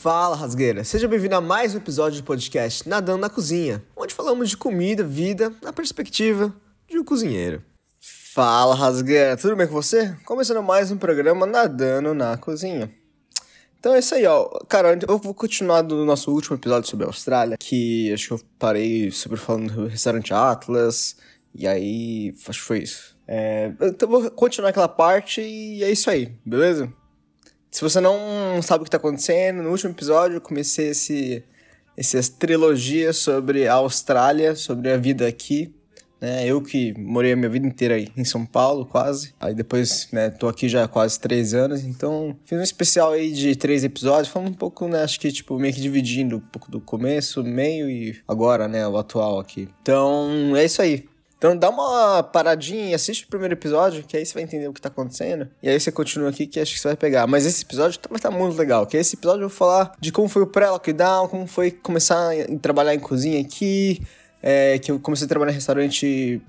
Fala, rasgueira! Seja bem-vindo a mais um episódio do podcast Nadando na Cozinha, onde falamos de comida, vida, na perspectiva de um cozinheiro. Fala, rasgueira! Tudo bem com você? Começando mais um programa Nadando na Cozinha. Então é isso aí, ó. Cara, eu vou continuar do nosso último episódio sobre a Austrália, que acho que eu parei sobre falando do restaurante Atlas, e aí acho que foi isso. É, então vou continuar aquela parte e é isso aí, beleza? Se você não sabe o que está acontecendo, no último episódio eu comecei esse, essas trilogias sobre a Austrália, sobre a vida aqui. Né? Eu que morei a minha vida inteira aí em São Paulo, quase. Aí depois, né, tô aqui já há quase três anos, então fiz um especial aí de três episódios, falando um pouco, né, acho que tipo, meio que dividindo um pouco do começo, meio e agora, né, o atual aqui. Então, é isso aí. Então dá uma paradinha e assiste o primeiro episódio, que aí você vai entender o que tá acontecendo. E aí você continua aqui, que acho que você vai pegar. Mas esse episódio tá, tá muito legal, que esse episódio eu vou falar de como foi o pré-lockdown, como foi começar a trabalhar em cozinha aqui, é, que eu comecei a trabalhar em restaurante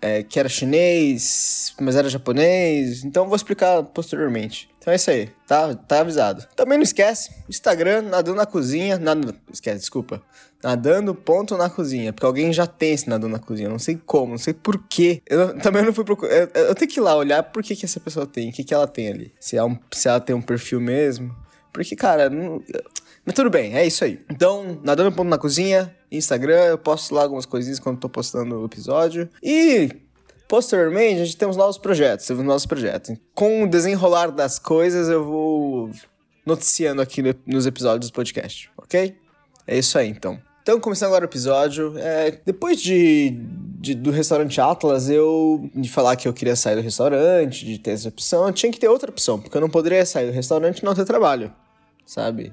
é, que era chinês, mas era japonês. Então eu vou explicar posteriormente. Então é isso aí, tá? Tá avisado. Também não esquece, Instagram, nadando na cozinha. Nada, esquece, desculpa. Nadando ponto na cozinha. Porque alguém já tem esse nadando na cozinha. Não sei como, não sei porquê. Eu também não fui procurar. Eu, eu, tenho que ir lá olhar por que, que essa pessoa tem, o que, que ela tem ali. Se, é se ela tem um perfil mesmo. Porque, cara, não. Mas tudo bem, é isso aí. Então, nadando ponto na cozinha, Instagram, eu posto lá algumas coisinhas quando tô postando o episódio. E posteriormente, a gente tem uns novos projetos, temos novos projetos. Com o desenrolar das coisas, eu vou noticiando aqui nos episódios do podcast, ok? É isso aí, então. Então, começando agora o episódio, é, depois de, de, do restaurante Atlas, eu de falar que eu queria sair do restaurante, de ter essa opção, eu tinha que ter outra opção, porque eu não poderia sair do restaurante e não ter trabalho, sabe?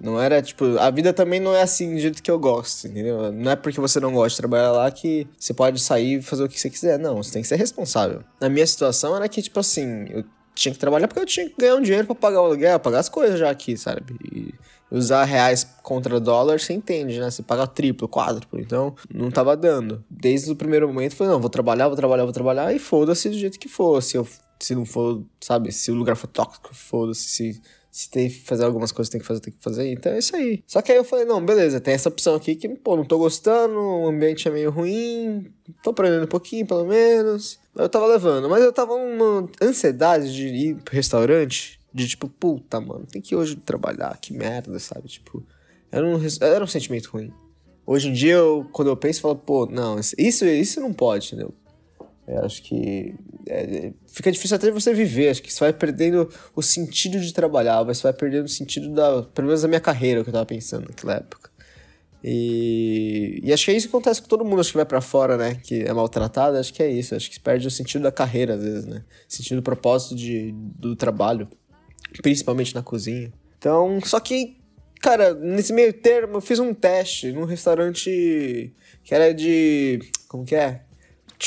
Não era, tipo, a vida também não é assim do jeito que eu gosto, entendeu? Não é porque você não gosta de trabalhar lá que você pode sair e fazer o que você quiser. Não, você tem que ser responsável. Na minha situação era que, tipo assim, eu tinha que trabalhar porque eu tinha que ganhar um dinheiro para pagar o aluguel, pagar as coisas já aqui, sabe? E usar reais contra dólar, você entende, né? Você paga triplo, quádruplo. Então, não tava dando. Desde o primeiro momento, falei, não, vou trabalhar, vou trabalhar, vou trabalhar, e foda-se do jeito que for. Se, eu, se não for, sabe, se o lugar for tóxico, foda-se. Se se tem que fazer algumas coisas, tem que fazer, tem que fazer. Então é isso aí. Só que aí eu falei, não, beleza, tem essa opção aqui que, pô, não tô gostando, o ambiente é meio ruim, tô aprendendo um pouquinho, pelo menos. Eu tava levando, mas eu tava numa ansiedade de ir pro restaurante, de tipo, puta, mano, tem que hoje trabalhar, que merda, sabe? Tipo, era um, era um sentimento ruim. Hoje em dia, eu, quando eu penso, eu falo, pô, não, isso, isso não pode, entendeu? Eu acho que é, fica difícil até você viver. Acho que você vai perdendo o sentido de trabalhar, você vai perdendo o sentido da. Pelo menos da minha carreira, que eu tava pensando naquela época. E, e acho que é isso que acontece com todo mundo, acho que vai para fora, né? Que é maltratado, acho que é isso. Acho que perde o sentido da carreira, às vezes, né? Sentido do propósito de, do trabalho, principalmente na cozinha. Então, só que, cara, nesse meio termo, eu fiz um teste num restaurante que era de. Como que é?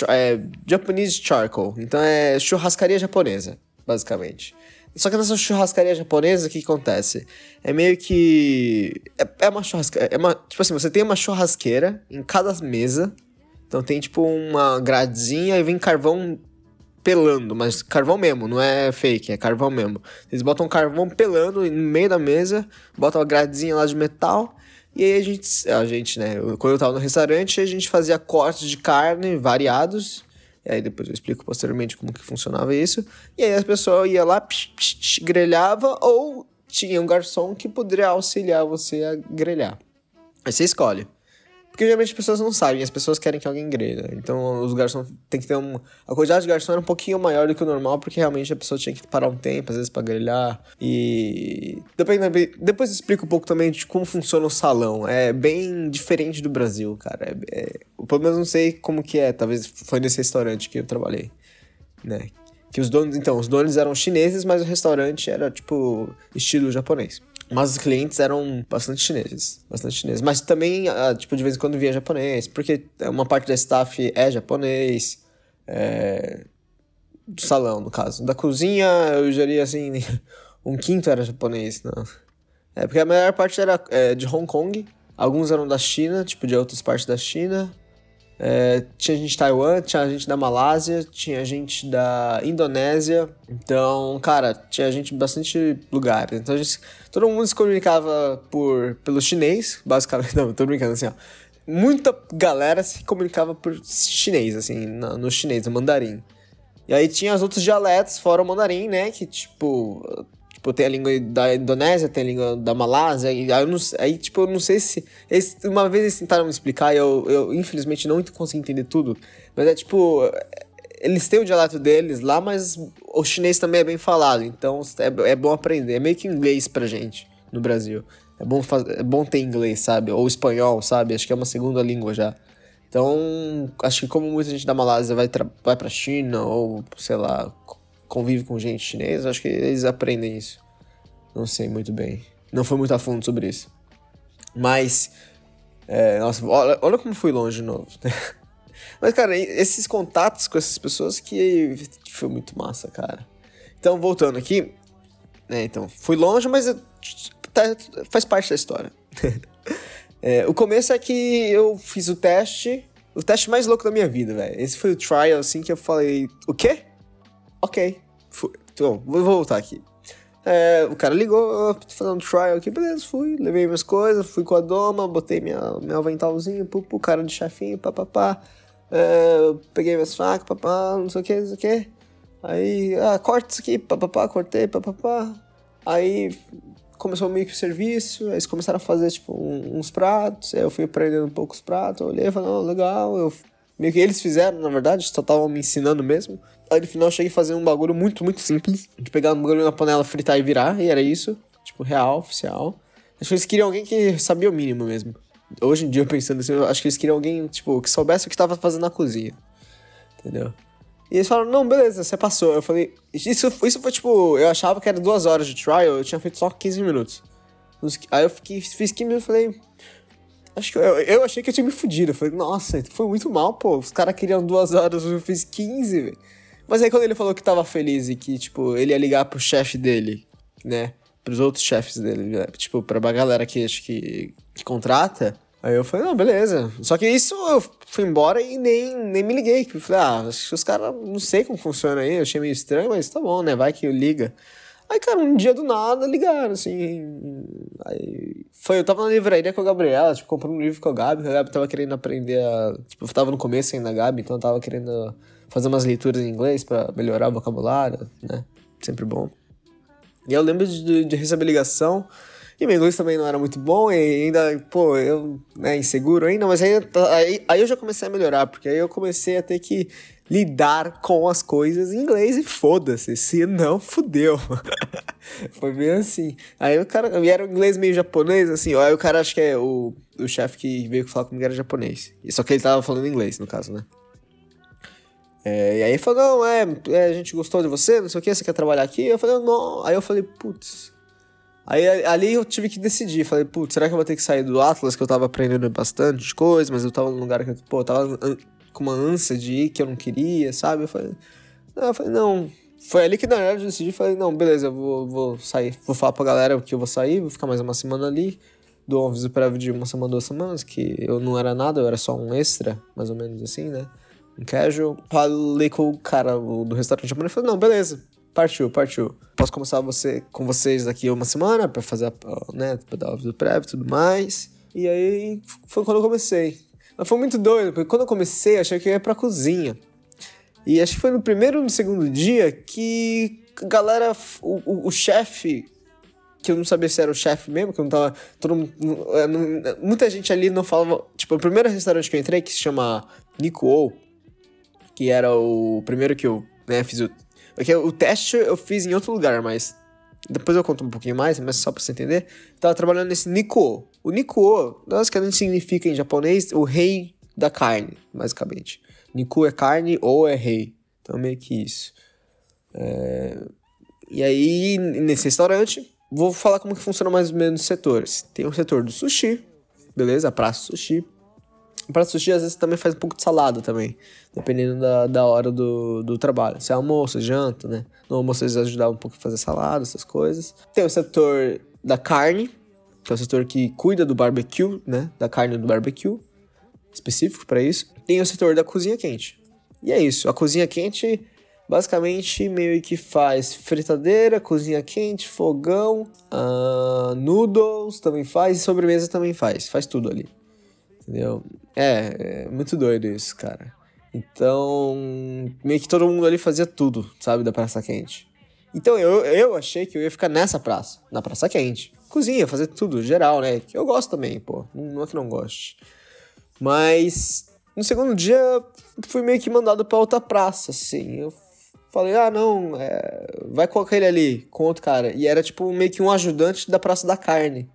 é, Japanese Charcoal. Então é churrascaria japonesa, basicamente. Só que nessa churrascaria japonesa, o que, acontece? É meio que. É, é uma churrascaria. É uma, tipo assim, você tem uma churrasqueira em cada mesa. Então tem tipo uma gradezinha e vem carvão pelando, mas carvão mesmo, não é fake, é carvão mesmo. Eles botam carvão pelando no meio da mesa, botam uma gradezinha lá de metal e aí a gente, a gente, né? Quando eu tava no restaurante, a gente fazia cortes de carne variados. E aí depois eu explico posteriormente como que funcionava isso. E aí a pessoa ia lá, psh, psh, psh, grelhava, ou tinha um garçom que poderia auxiliar você a grelhar. Aí você escolhe. Porque geralmente as pessoas não sabem, as pessoas querem que alguém grelhe. Então os garçons tem que ter um. A quantidade de garçom era um pouquinho maior do que o normal, porque realmente a pessoa tinha que parar um tempo, às vezes, pra grelhar. E. Depois, depois eu explico um pouco também de como funciona o salão. É bem diferente do Brasil, cara. É, é... Pelo menos não sei como que é. Talvez foi nesse restaurante que eu trabalhei, né? Que os donos. Então, os donos eram chineses, mas o restaurante era, tipo, estilo japonês. Mas os clientes eram bastante chineses, bastante chineses. Mas também, ah, tipo, de vez em quando via japonês, porque uma parte da staff é japonês, é... do salão, no caso. Da cozinha, eu diria assim, um quinto era japonês, não. É, porque a maior parte era é, de Hong Kong, alguns eram da China, tipo, de outras partes da China, É, tinha gente de Taiwan, tinha gente da Malásia, tinha gente da Indonésia. Então, cara, tinha gente de bastante lugares. Então, gente, todo mundo se comunicava por, pelo chinês, basicamente. Não, tô brincando assim, ó. Muita galera se comunicava por chinês, assim, no, no chinês, no mandarim. E aí tinha os outros dialetos, fora o mandarim, né? Que, tipo, Tipo, tem a língua da Indonésia, tem a língua da Malásia, e aí, não, aí tipo, eu não sei se. Uma vez eles tentaram me explicar e eu, eu, infelizmente, não consegui entender tudo. Mas é tipo. Eles têm o dialeto deles lá, mas o chinês também é bem falado, então é, é bom aprender. É meio que inglês pra gente no Brasil. É bom, é bom ter inglês, sabe? Ou espanhol, sabe? Acho que é uma segunda língua já. Então, acho que como muita gente da Malásia vai, vai pra China, ou sei lá, convive com gente chinesa, acho que eles aprendem isso. Não sei muito bem. Não foi muito a fundo sobre isso. Mas, é, nossa, olha, olha como fui longe de novo. Mas, cara, esses contatos com essas pessoas que foi muito massa, cara. Então, voltando aqui, né, então, fui longe, mas tá, faz parte da história. é, o começo é que eu fiz o teste, o teste mais louco da minha vida, velho. Esse foi o trial, assim, que eu falei, o quê? Ok, fui. Então, vou voltar aqui. É, o cara ligou, tô fazendo um trial aqui, beleza, fui, levei minhas coisas, fui com a doma, botei minha, meu aventalzinho, pro, pro cara de chefinho, papapá. É, peguei minhas facas, papá, não sei o que, não sei o que. Aí, ah, corta isso aqui, papapá, cortei, papapá. Aí começou meio que o serviço, eles começaram a fazer, tipo, um, uns pratos, aí eu fui aprendendo um pouco os pratos, olhei e falei, oh, legal, eu Meio que eles fizeram, na verdade, só estavam me ensinando mesmo. Aí no final eu cheguei a fazer um bagulho muito, muito simples. De pegar um bagulho na panela, fritar e virar, e era isso. Tipo, real, oficial. Acho que eles queriam alguém que sabia o mínimo mesmo. Hoje em dia, pensando assim, acho que eles queriam alguém, tipo, que soubesse o que estava fazendo na cozinha. Entendeu? E eles falaram, não, beleza, você passou. Eu falei, isso, isso foi tipo, eu achava que era duas horas de trial, eu tinha feito só 15 minutos. Aí eu fiquei, fiz 15 minutos e falei, Acho que eu, eu achei que eu tinha me fudido. Eu falei, nossa, foi muito mal, pô. Os caras queriam duas horas, eu fiz 15, velho. Mas aí quando ele falou que tava feliz e que, tipo, ele ia ligar pro chefe dele, né? Pros outros chefes dele, né? tipo, pra galera que acho que, que contrata. Aí eu falei, não, beleza. Só que isso eu fui embora e nem, nem me liguei. Eu falei, ah, acho que os caras não sei como funciona aí. Eu achei meio estranho, mas tá bom, né? Vai que liga. Aí, cara, um dia do nada ligaram, assim. Aí foi, eu tava na livraria com a Gabriela, tipo, comprando um livro com a Gabi, a Gabi tava querendo aprender a. Tipo, eu tava no começo ainda, a Gabi, então eu tava querendo fazer umas leituras em inglês para melhorar o vocabulário, né? Sempre bom. E eu lembro de, de receber ligação. E meu inglês também não era muito bom, e ainda, pô, eu, né, inseguro ainda, mas aí, aí, aí eu já comecei a melhorar, porque aí eu comecei a ter que lidar com as coisas em inglês e foda-se, se não, fudeu. Foi bem assim. Aí o cara, e era um inglês meio japonês, assim, aí o cara acho que é o, o chefe que veio falar comigo era japonês. Só que ele tava falando inglês, no caso, né? É, e aí falou, é, é, a gente gostou de você, não sei o que, você quer trabalhar aqui? Eu falei, não. Aí eu falei, putz. Aí ali eu tive que decidir, falei, putz, será que eu vou ter que sair do Atlas, que eu tava aprendendo bastante coisa, mas eu tava num lugar que, pô, eu tava com uma ânsia de ir que eu não queria, sabe? Eu falei, não, eu falei, não. Foi ali que na verdade eu decidi, falei, não, beleza, eu vou, vou sair, vou falar pra galera que eu vou sair, vou ficar mais uma semana ali, dou um aviso prévio de uma semana, duas semanas, que eu não era nada, eu era só um extra, mais ou menos assim, né? Um casual. Falei com o cara do restaurante japonês e falei, não, beleza, partiu, partiu. Posso começar você, com vocês daqui uma semana pra fazer, a, né, pra dar o prévio e tudo mais. E aí foi quando eu comecei. Mas foi muito doido, porque quando eu comecei, achei que eu ia pra cozinha. E acho que foi no primeiro ou no segundo dia que a galera, o, o, o chefe, que eu não sabia se era o chefe mesmo, que eu não tava. Todo mundo, muita gente ali não falava. Tipo, o primeiro restaurante que eu entrei, que se chama Nico que era o primeiro que eu né, fiz o. Porque o teste eu fiz em outro lugar, mas depois eu conto um pouquinho mais, mas só pra você entender. Tava trabalhando nesse Nikuo. O Nikuo, basicamente significa em japonês o rei da carne, basicamente. Niku é carne ou é rei. Então meio que isso. É... E aí, nesse restaurante, vou falar como que funciona mais ou menos os setores. Tem o setor do sushi, beleza? Praça sushi. A praça sushi às vezes também faz um pouco de salada também dependendo da, da hora do, do trabalho. Se é almoço, janta, né? No almoço eles ajudavam um pouco a fazer salada, essas coisas. Tem o setor da carne, que é o setor que cuida do barbecue, né? Da carne do barbecue. específico para isso. Tem o setor da cozinha quente. E é isso. A cozinha quente basicamente meio que faz fritadeira, cozinha quente, fogão, uh, noodles também faz e sobremesa também faz. Faz tudo ali. Entendeu? É, é muito doido isso, cara. Então, meio que todo mundo ali fazia tudo, sabe, da Praça Quente. Então eu, eu achei que eu ia ficar nessa praça, na Praça Quente. Cozinha, fazer tudo, geral, né? Que eu gosto também, pô. Não é que não goste. Mas no segundo dia fui meio que mandado pra outra praça, assim. Eu falei, ah, não, é... vai com aquele ali, com outro cara. E era tipo meio que um ajudante da Praça da Carne.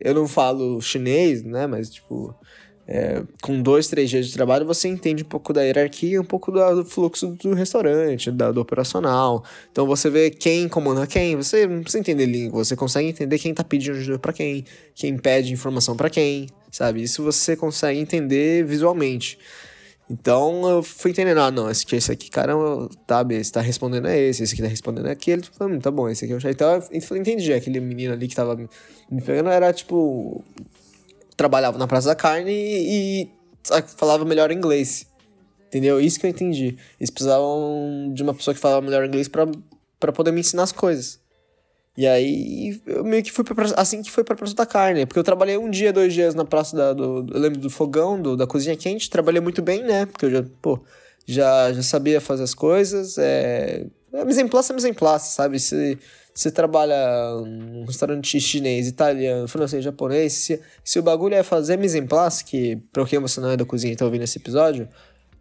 Eu não falo chinês, né? Mas tipo é, com dois, três dias de trabalho, você entende um pouco da hierarquia, um pouco do, fluxo do restaurante, da, do operacional. Então você vê quem comanda quem, você não precisa entender língua, você consegue entender quem tá pedindo ajuda para quem, quem pede informação para quem, sabe? Isso você consegue entender visualmente. Então eu fui entendendo, ah, não, esse, esse aqui, cara, tá, esse tá respondendo é esse, esse aqui tá respondendo é aquele, hum, tá bom, esse aqui é o Então eu entendi, aquele menino ali que tava me pegando era tipo trabalhava na Praça da Carne e, e falava melhor inglês. Entendeu? Isso que eu entendi. Eles precisavam de uma pessoa que falava melhor inglês para poder me ensinar as coisas. E aí, eu meio que fui pra praça, assim que foi pra Praça da Carne. Porque eu trabalhei um dia, dois dias na Praça da, do. Eu lembro do fogão, do, da cozinha quente. Trabalhei muito bem, né? Porque eu já, pô, já, já sabia fazer as coisas. É. É mise en place, é mise en place, sabe? Se, você trabalha num restaurante chinês, italiano, francês, japonês, se, se o bagulho é fazer mise en place, que pra quem você não é da cozinha e tá ouvindo esse episódio,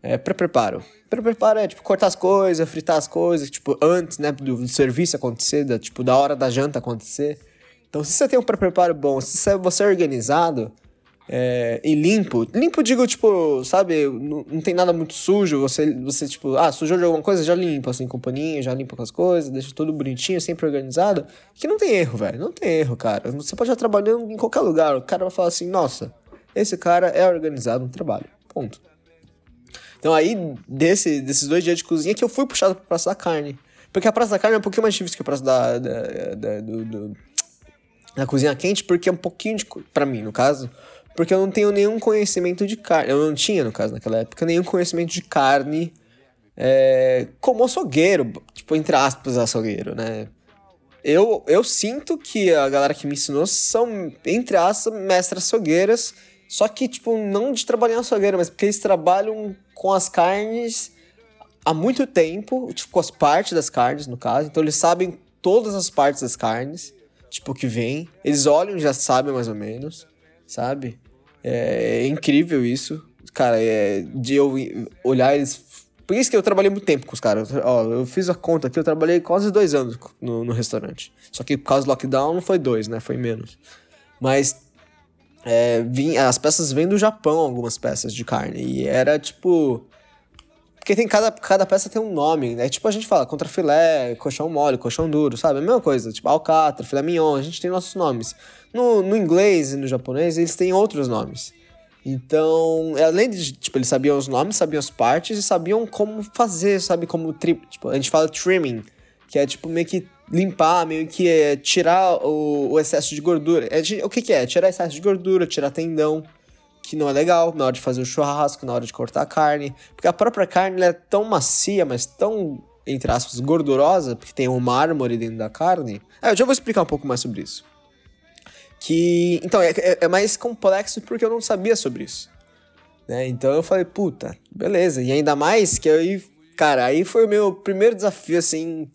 é pré-preparo. Pré-preparo é, tipo, cortar as coisas, fritar as coisas, tipo, antes, né, do, do serviço acontecer, da, tipo, da hora da janta acontecer. Então, se você tem um pré-preparo bom, se você é organizado, é, e limpo. Limpo, digo, tipo, sabe, não, não, tem nada muito sujo. Você, você, tipo, ah, sujou de alguma coisa, já limpa, assim, com paninho, já limpa com as coisas, deixa tudo bonitinho, sempre organizado. Que não tem erro, velho. Não tem erro, cara. Você pode estar trabalhando em qualquer lugar. O cara vai falar assim, nossa, esse cara é organizado no trabalho. Ponto. Então aí, desse, desses dois dias de cozinha que eu fui puxado pra Praça da Carne. Porque a Praça da Carne é um pouquinho mais difícil que a Praça da, da, da, do, do, da Cozinha Quente, porque é um pouquinho de. Pra mim, no caso porque eu não tenho nenhum conhecimento de carne. Eu não tinha, no caso, naquela época, nenhum conhecimento de carne é, como açougueiro, tipo, entre aspas, açougueiro, né? Eu, eu sinto que a galera que me ensinou são, entre aspas, mestras açougueiras, só que, tipo, não de trabalhar em açougueiro, mas porque eles trabalham com as carnes há muito tempo, tipo, com as partes das carnes, no caso. Então, eles sabem todas as partes das carnes, tipo, que vem. Eles olham e já sabem mais ou menos, sabe? É, é incrível isso. Cara, é, de eu olhar eles. Por isso que eu trabalhei muito tempo com os caras. Ó, eu fiz a conta aqui, eu trabalhei quase dois anos no, no restaurante. Só que por causa do lockdown não foi dois, né? Foi menos. Mas é, vim, as peças vêm do Japão, algumas peças de carne. E era tipo. Porque tem cada, cada peça tem um nome, né? Tipo a gente fala contra filé, colchão mole, colchão duro, sabe? A mesma coisa. Tipo alcatra, filé mignon, a gente tem nossos nomes. No, no inglês e no japonês, eles têm outros nomes. Então, além de, tipo, eles sabiam os nomes, sabiam as partes e sabiam como fazer, sabe? Como, tri, tipo, a gente fala trimming, que é, tipo, meio que limpar, meio que é, tirar o, o, excesso de gordura. É, o que que é? Tirar excesso de gordura, tirar tendão, que não é legal na hora de fazer o churrasco, na hora de cortar a carne. Porque a própria carne é tão macia, mas tão, entre aspas, gordurosa, porque tem um mármore dentro da carne. Ah, eu já vou explicar um pouco mais sobre isso que então é, é, é, mais complexo porque eu não sabia sobre isso né então eu falei puta beleza e ainda mais que aí cara aí foi o meu primeiro desafio assim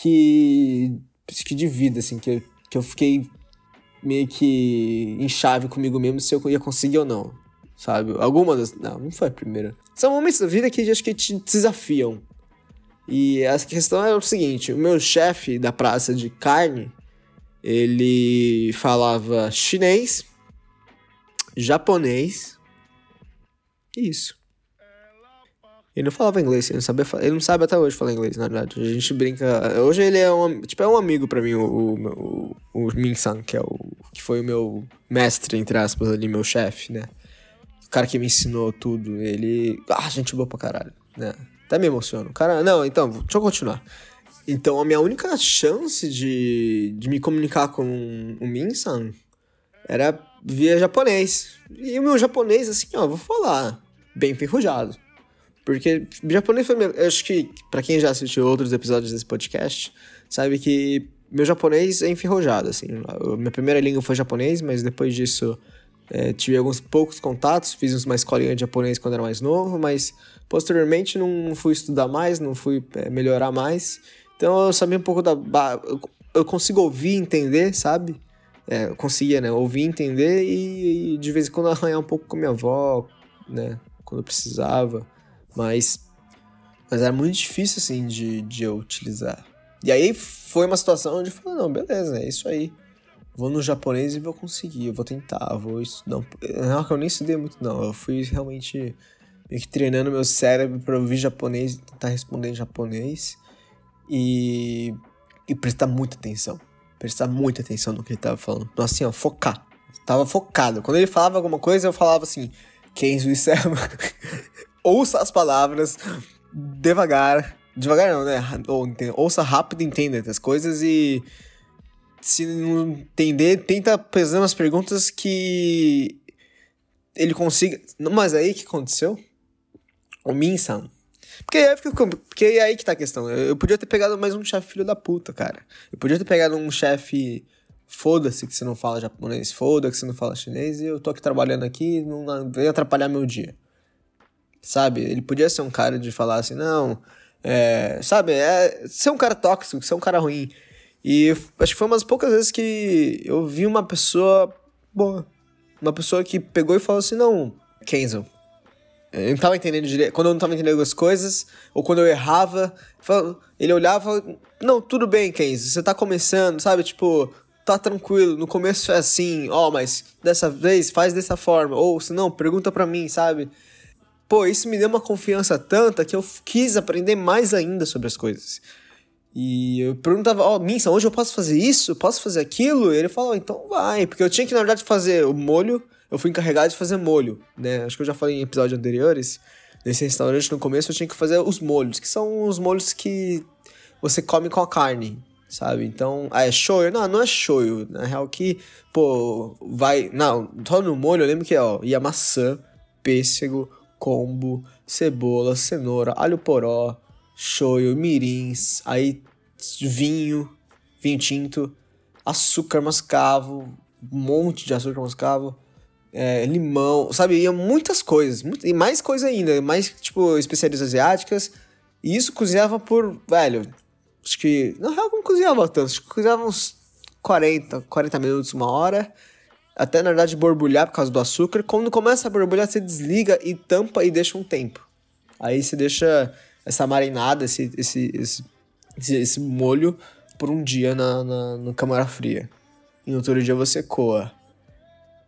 que que de vida assim que eu, que eu fiquei meio que em chave comigo mesmo se eu ia conseguir ou não sabe alguma das não não foi a primeira são momentos da vida que acho que te desafiam e a questão é o seguinte o meu chefe da praça de carne ele falava chinês, japonês. Isso. Ele não falava inglês, ele não, sabia, ele não sabe até hoje falar inglês, na verdade. A gente brinca. Hoje ele é um, tipo, é um amigo para mim, o, o, o, o Min-san, que, é o, que foi o meu mestre, entre aspas, ali, meu chefe, né? O cara que me ensinou tudo. Ele. Ah, gente boa pra caralho, né? Até me emociono. Cara, não, então, deixa eu continuar. Então, a minha única chance de, de me comunicar com o Minsan era via japonês. E o meu japonês, assim, ó, vou falar, bem enferrujado. Porque japonês foi. Meu, eu acho que, para quem já assistiu outros episódios desse podcast, sabe que meu japonês é enferrujado, assim. minha primeira língua foi japonês, mas depois disso é, tive alguns poucos contatos, fiz uma escolinha de japonês quando era mais novo, mas posteriormente não fui estudar mais, não fui é, melhorar mais. Então eu sabia um pouco da. Eu consigo ouvir e entender, sabe? É, eu conseguia, né? Ouvir, entender e, e, de vez em quando arranhar um pouco com minha avó, né? Quando eu precisava. Mas, mas era muito difícil, assim, de, de eu utilizar. E aí foi uma situação onde eu falei, não, beleza, é isso aí. Vou no japonês e vou conseguir, eu vou tentar, vou estudar. Não, eu nem estudei muito, não. Eu fui realmente meio que treinando meu cérebro para ouvir japonês e tentar responder em japonês. E, e prestar muita atenção. Prestar muita atenção no que ele tava falando. Então, assim, ó, focar. tava focado. Quando ele falava alguma coisa, eu falava assim: Kenzo Selma. Ouça as palavras devagar. Devagar não, né? Ouça rápido, entenda as coisas e. Se não entender, tenta fazer umas perguntas que ele consiga. Mas aí que aconteceu? O Minsan. Porque aí, porque aí que tá a questão. Eu, eu podia ter pegado mais um chefe filho da puta, cara. Eu podia ter pegado um chefe. Foda-se que você não fala japonês, foda que você não fala chinês e eu tô aqui trabalhando aqui não vem atrapalhar meu dia. Sabe? Ele podia ser um cara de falar assim, não. É, sabe? É, ser um cara tóxico, ser um cara ruim. E acho que foi umas poucas vezes que eu vi uma pessoa boa. Uma pessoa que pegou e falou assim: não, Kenzo, eu não tava entendendo direito. Quando eu não tava entendendo as coisas, ou quando eu errava, ele olhava, não, tudo bem, Kenzie, você tá começando, sabe? Tipo, tá tranquilo, no começo é assim, ó, oh, mas dessa vez faz dessa forma, ou se não, pergunta pra mim, sabe? Pô, isso me deu uma confiança tanta que eu quis aprender mais ainda sobre as coisas. E eu perguntava, ó, oh, Minsa, hoje eu posso fazer isso? Posso fazer aquilo? E ele falou, então vai, porque eu tinha que, na verdade, fazer o molho eu fui encarregado de fazer molho, né? Acho que eu já falei em episódios anteriores. Nesse restaurante, no começo, eu tinha que fazer os molhos, que são os molhos que você come com a carne, sabe? Então, ah, é shoyu? Não, não é shoyu. Na real que, pô, vai... Não, só no molho eu lembro que, ó, ia maçã, pêssego, combo, cebola, cenoura, alho poró, shoyu, mirins, aí vinho, vinho tinto, açúcar mascavo, um monte de açúcar mascavo, é, limão, sabe? Ia muitas coisas. E mais coisa ainda, mais, tipo, especiarias asiáticas. E isso cozinhava por, velho, acho que. Na real, não cozinhava tanto. Acho que cozinhava uns 40, 40 minutos, uma hora. Até, na verdade, borbulhar por causa do açúcar. Quando começa a borbulhar, você desliga e tampa e deixa um tempo. Aí você deixa essa marinada, esse, esse, esse, esse, esse molho, por um dia na, na, na câmara fria. E no outro dia você coa.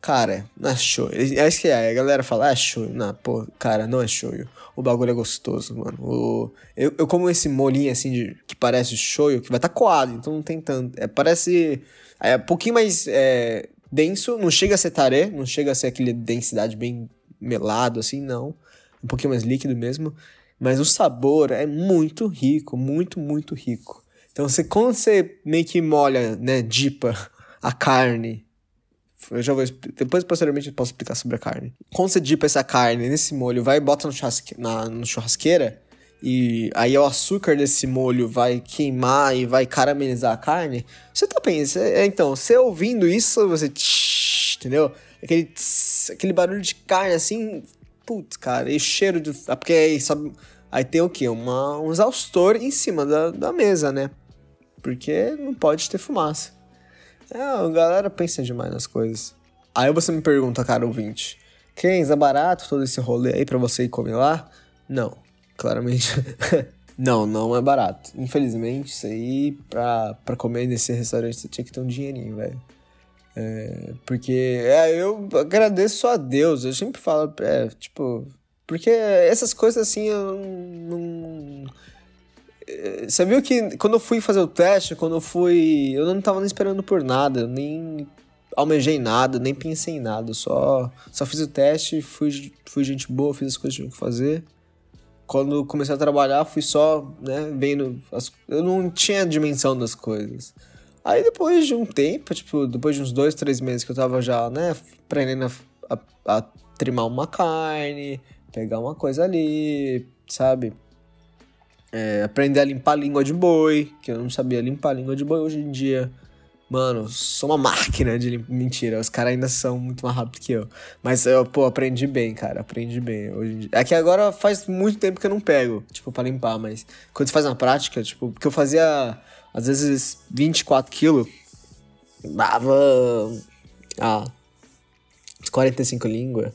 Cara, não é show. É isso que é. A galera fala, ah, é show. Não, pô, cara, não é show. O bagulho é gostoso, mano. O, eu, eu como esse molinho assim de, que parece show, que vai estar tá coado, então não tem tanto. É, parece. É um pouquinho mais é, denso, não chega a ser taré, não chega a ser aquele densidade bem melado, assim, não. Um pouquinho mais líquido mesmo. Mas o sabor é muito rico, muito, muito rico. Então, você, quando você meio que molha, né, dipa a carne eu já vou. Depois, posteriormente, eu posso explicar sobre a carne. Quando você dipa essa carne nesse molho, vai e bota no, churrasque, na no churrasqueira. E aí o açúcar desse molho vai queimar e vai caramelizar a carne. Você tá pensando. É, então, você ouvindo isso, você. Tsh, entendeu? Aquele, tss, aquele barulho de carne assim. Putz, cara. E cheiro de. Ah, porque aí, sabe. Aí tem o quê? Uma, um exaustor em cima da, da mesa, né? Porque não pode ter fumaça. É, a galera pensa demais nas coisas. Aí você me pergunta, cara ouvinte, Kens, é barato todo esse rolê aí pra você ir comer lá? Não, claramente. não, não é barato. Infelizmente, isso aí, pra, pra comer nesse restaurante, você tinha que ter um dinheirinho, velho. É, porque é, eu agradeço a Deus, eu sempre falo, é, tipo, porque essas coisas assim eu não você viu que quando eu fui fazer o teste, quando eu fui. Eu não tava nem esperando por nada, nem almejei nada, nem pensei em nada. Só, só fiz o teste, fui, fui gente boa, fiz as coisas que tinha que fazer. Quando comecei a trabalhar, fui só, né, vendo. As, eu não tinha dimensão das coisas. Aí depois de um tempo, tipo, depois de uns dois, três meses que eu tava já, né, aprendendo a, a, a trimar uma carne, pegar uma coisa ali, sabe? É, aprender a limpar a língua de boi, que eu não sabia limpar a língua de boi hoje em dia. Mano, sou uma máquina de. Mentira, os caras ainda são muito mais rápidos que eu. Mas eu, pô, aprendi bem, cara. Aprendi bem. Hoje. É que agora faz muito tempo que eu não pego, tipo, pra limpar, mas quando você faz na prática, tipo, porque eu fazia às vezes 24 quilos, dava. Ah, 45 línguas.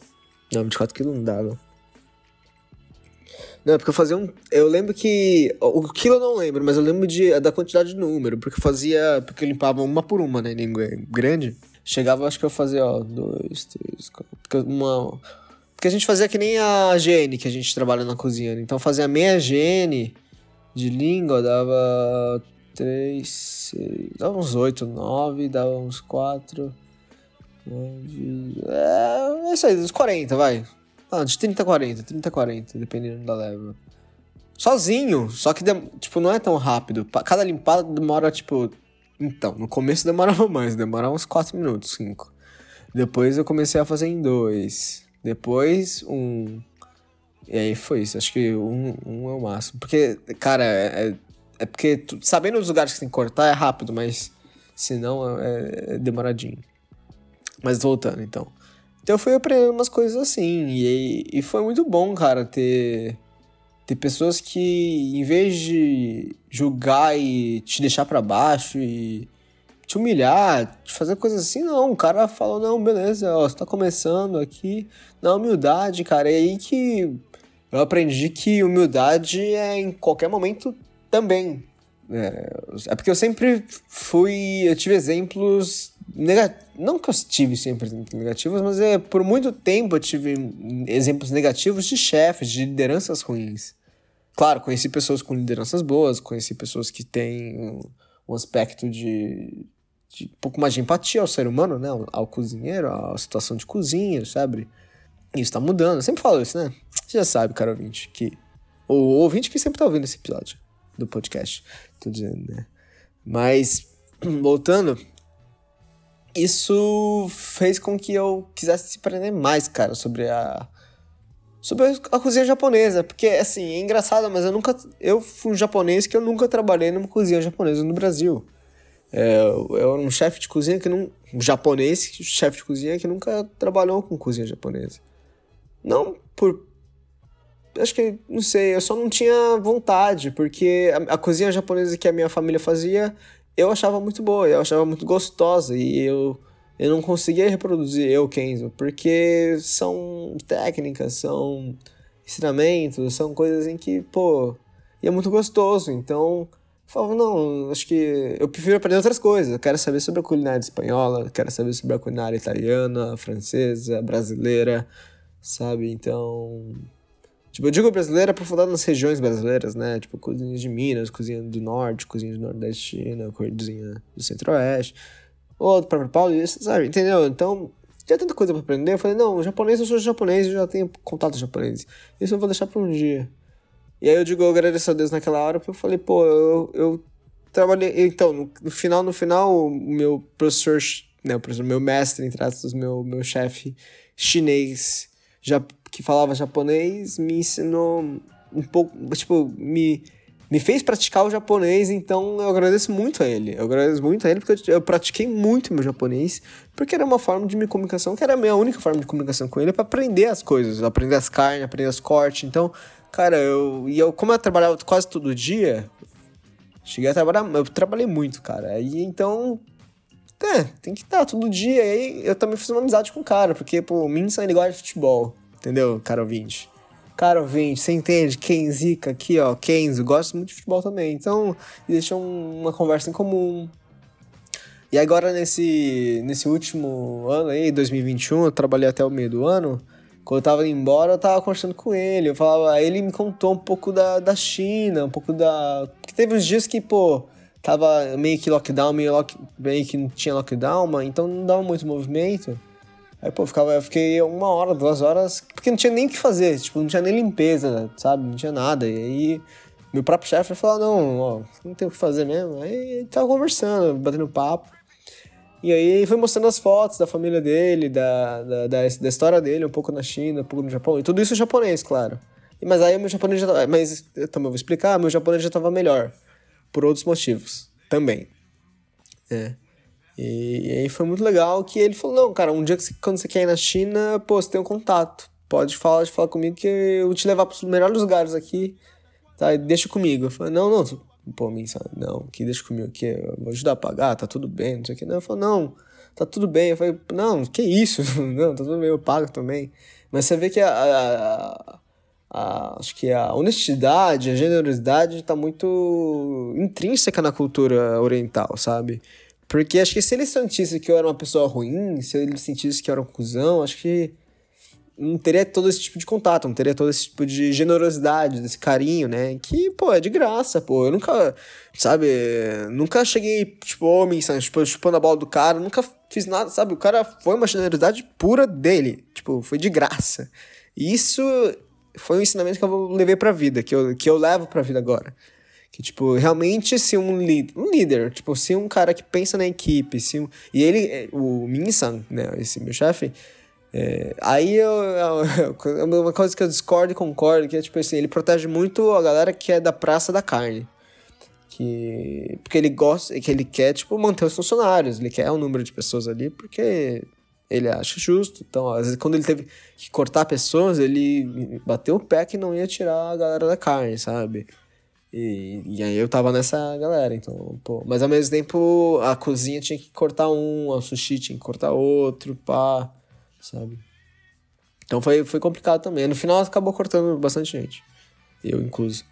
Não, 24 quilos não dava. Não, porque eu fazia um. Eu lembro que. O quilo eu não lembro, mas eu lembro de, da quantidade de número. Porque eu fazia. Porque eu limpava uma por uma, né? Língua grande. Chegava, acho que eu fazia, ó, dois, três, quatro. Porque uma. Porque a gente fazia que nem a GN que a gente trabalha na cozinha. Né? Então fazia meia GN de língua, dava três, seis. Dava uns oito, nove, dava uns quatro. É, é isso aí, uns 40, vai. Ah, de 30 a 40, 30 a 40, dependendo da leva. Sozinho, só que, tipo, não é tão rápido. Cada limpada demora, tipo... Então, no começo demorava mais, demorava uns 4 minutos, 5. Depois eu comecei a fazer em 2. Depois, um... E aí foi isso, acho que um, um é o máximo. Porque, cara, é, é, é porque tu, sabendo os lugares que tem que cortar é rápido, mas se não é, é demoradinho. Mas voltando, então. Então eu fui aprendendo umas coisas assim. E, e foi muito bom, cara, ter, ter pessoas que, em vez de julgar e te deixar para baixo e te humilhar, te fazer coisas assim, não. O cara falou, não, beleza, ó, você tá começando aqui na humildade, cara. É aí que eu aprendi que humildade é em qualquer momento também. É, é porque eu sempre fui. Eu tive exemplos não que eu tive sempre exemplos negativos, mas é, por muito tempo eu tive exemplos negativos de chefes, de lideranças ruins. Claro, conheci pessoas com lideranças boas, conheci pessoas que têm um aspecto de, de um pouco mais de empatia ao ser humano, né? Ao, ao cozinheiro, à situação de cozinha, sabe? Isso tá mudando. Eu sempre falo isso, né? Você já sabe, cara ouvinte, que. O ouvinte que sempre tá ouvindo esse episódio do podcast. Tô dizendo, né? Mas, voltando, isso fez com que eu quisesse aprender mais, cara, sobre a sobre a cozinha japonesa, porque assim, é engraçado, mas eu nunca eu fui um japonês que eu nunca trabalhei numa cozinha japonesa no Brasil. É, eu era um chefe de cozinha que não um japonês, chefe de cozinha que nunca trabalhou com cozinha japonesa. Não por acho que não sei, eu só não tinha vontade, porque a, a cozinha japonesa que a minha família fazia eu achava muito boa, eu achava muito gostosa e eu, eu não conseguia reproduzir eu, Kenzo, porque são técnicas, são ensinamentos, são coisas em que, pô, e é muito gostoso, então falava, não, acho que eu prefiro aprender outras coisas, eu quero saber sobre a culinária espanhola, quero saber sobre a culinária italiana, francesa, brasileira, sabe, então Tipo, eu digo brasileira aprofundada nas regiões brasileiras, né? Tipo, cozinha de Minas, cozinha do Norte, cozinha do Nordestina, cozinha do Centro-Oeste, ou do próprio Paulista, sabe? Entendeu? Então, tinha tanta coisa pra aprender. Eu falei, não, japonês, eu sou japonês, eu já tenho contato japonês. Isso eu vou deixar pra um dia. E aí eu digo, eu agradeço a Deus naquela hora, porque eu falei, pô, eu, eu trabalhei. Então, no, no final, no final, o meu professor, né, o professor, meu mestre, entre aspas, meu, meu chefe chinês, já que falava japonês me ensinou um pouco, tipo, me, me fez praticar o japonês, então eu agradeço muito a ele. Eu agradeço muito a ele porque eu, eu pratiquei muito meu japonês, porque era uma forma de me comunicação, que era a minha única forma de comunicação com ele, para aprender as coisas, aprender as carnes, aprender os cortes. Então, cara, eu. E eu, como eu trabalhava quase todo dia, cheguei a trabalhar. Eu trabalhei muito, cara. E então. É, tem que estar todo dia. E aí eu também fiz uma amizade com o cara, porque, pô, o Minson ele gosta de futebol. Entendeu, cara ouvinte? Cara ouvinte, você entende? Quem zica aqui, ó, Kenzo, gosta muito de futebol também. Então, deixa uma conversa em comum. E agora, nesse, nesse último ano aí, 2021, eu trabalhei até o meio do ano. Quando eu tava indo embora, eu tava conversando com ele. Eu falava, ele me contou um pouco da, da China, um pouco da. Porque teve uns dias que, pô, tava meio que lockdown, meio, lock... meio que não tinha lockdown, mas então não dava muito movimento. Aí, pô, ficava, eu fiquei uma hora, duas horas, porque não tinha nem o que fazer, tipo, não tinha nem limpeza, sabe? Não tinha nada. E aí meu próprio chefe falou: não, ó, não tem o que fazer mesmo. Aí tava conversando, batendo papo. E aí foi mostrando as fotos da família dele, da, da, da, da, história dele, um pouco na China, um pouco no Japão. E tudo isso em japonês, claro. Mas aí meu japonês já tava, Mas eu também vou explicar, meu japonês já tava melhor. Por outros motivos. Também. É. E, e aí foi muito legal que ele falou, não, cara, um dia que você, quando você quer ir na China, pô, você tem um contato. Pode falar, falar comigo que eu vou te levar para os melhores lugares aqui. Tá, deixa comigo. Eu falei, não, não, pô, Minsa, não, que deixa comigo aqui, eu vou ajudar a pagar, tá tudo bem, não sei o que. Não, eu falei, não, tá tudo bem. Eu falei, não, que isso? não, tá tudo bem, eu pago também. Mas você vê que a, a, a, acho que a honestidade, a generosidade tá muito intrínseca na cultura oriental, sabe? Porque acho que se ele sentisse que eu era uma pessoa ruim, se ele sentisse que eu era um cuzão, acho que não teria todo esse tipo de contato, não teria todo esse tipo de generosidade, desse carinho, né? Que, pô, é de graça, pô. Eu nunca, sabe, nunca cheguei, tipo, homem, sabe, tipo, chupando a bola do cara, nunca fiz nada, sabe? O cara foi uma generosidade pura dele, tipo, foi de graça. E isso foi um ensinamento que eu levei pra vida, que eu, que eu levo pra vida agora. Que, tipo, realmente se um, um líder, tipo, se um cara que pensa na equipe, se um, e ele, o Min-san, né, esse meu chefe, é, aí eu, eu, uma coisa que eu discordo e concordo, que é tipo assim, ele protege muito a galera que é da praça da carne. Que, porque ele gosta, que ele quer, tipo, manter os funcionários, ele quer o um número de pessoas ali, porque ele acha justo. Então, às vezes, quando ele teve que cortar pessoas, ele bateu o pé que não ia tirar a galera da carne, sabe? E, e aí eu tava nessa galera, então, pô. Mas ao mesmo tempo, a cozinha tinha que cortar um, o sushi tinha que cortar outro, pá sabe? Então foi, foi complicado também. No final acabou cortando bastante gente. Eu incluso.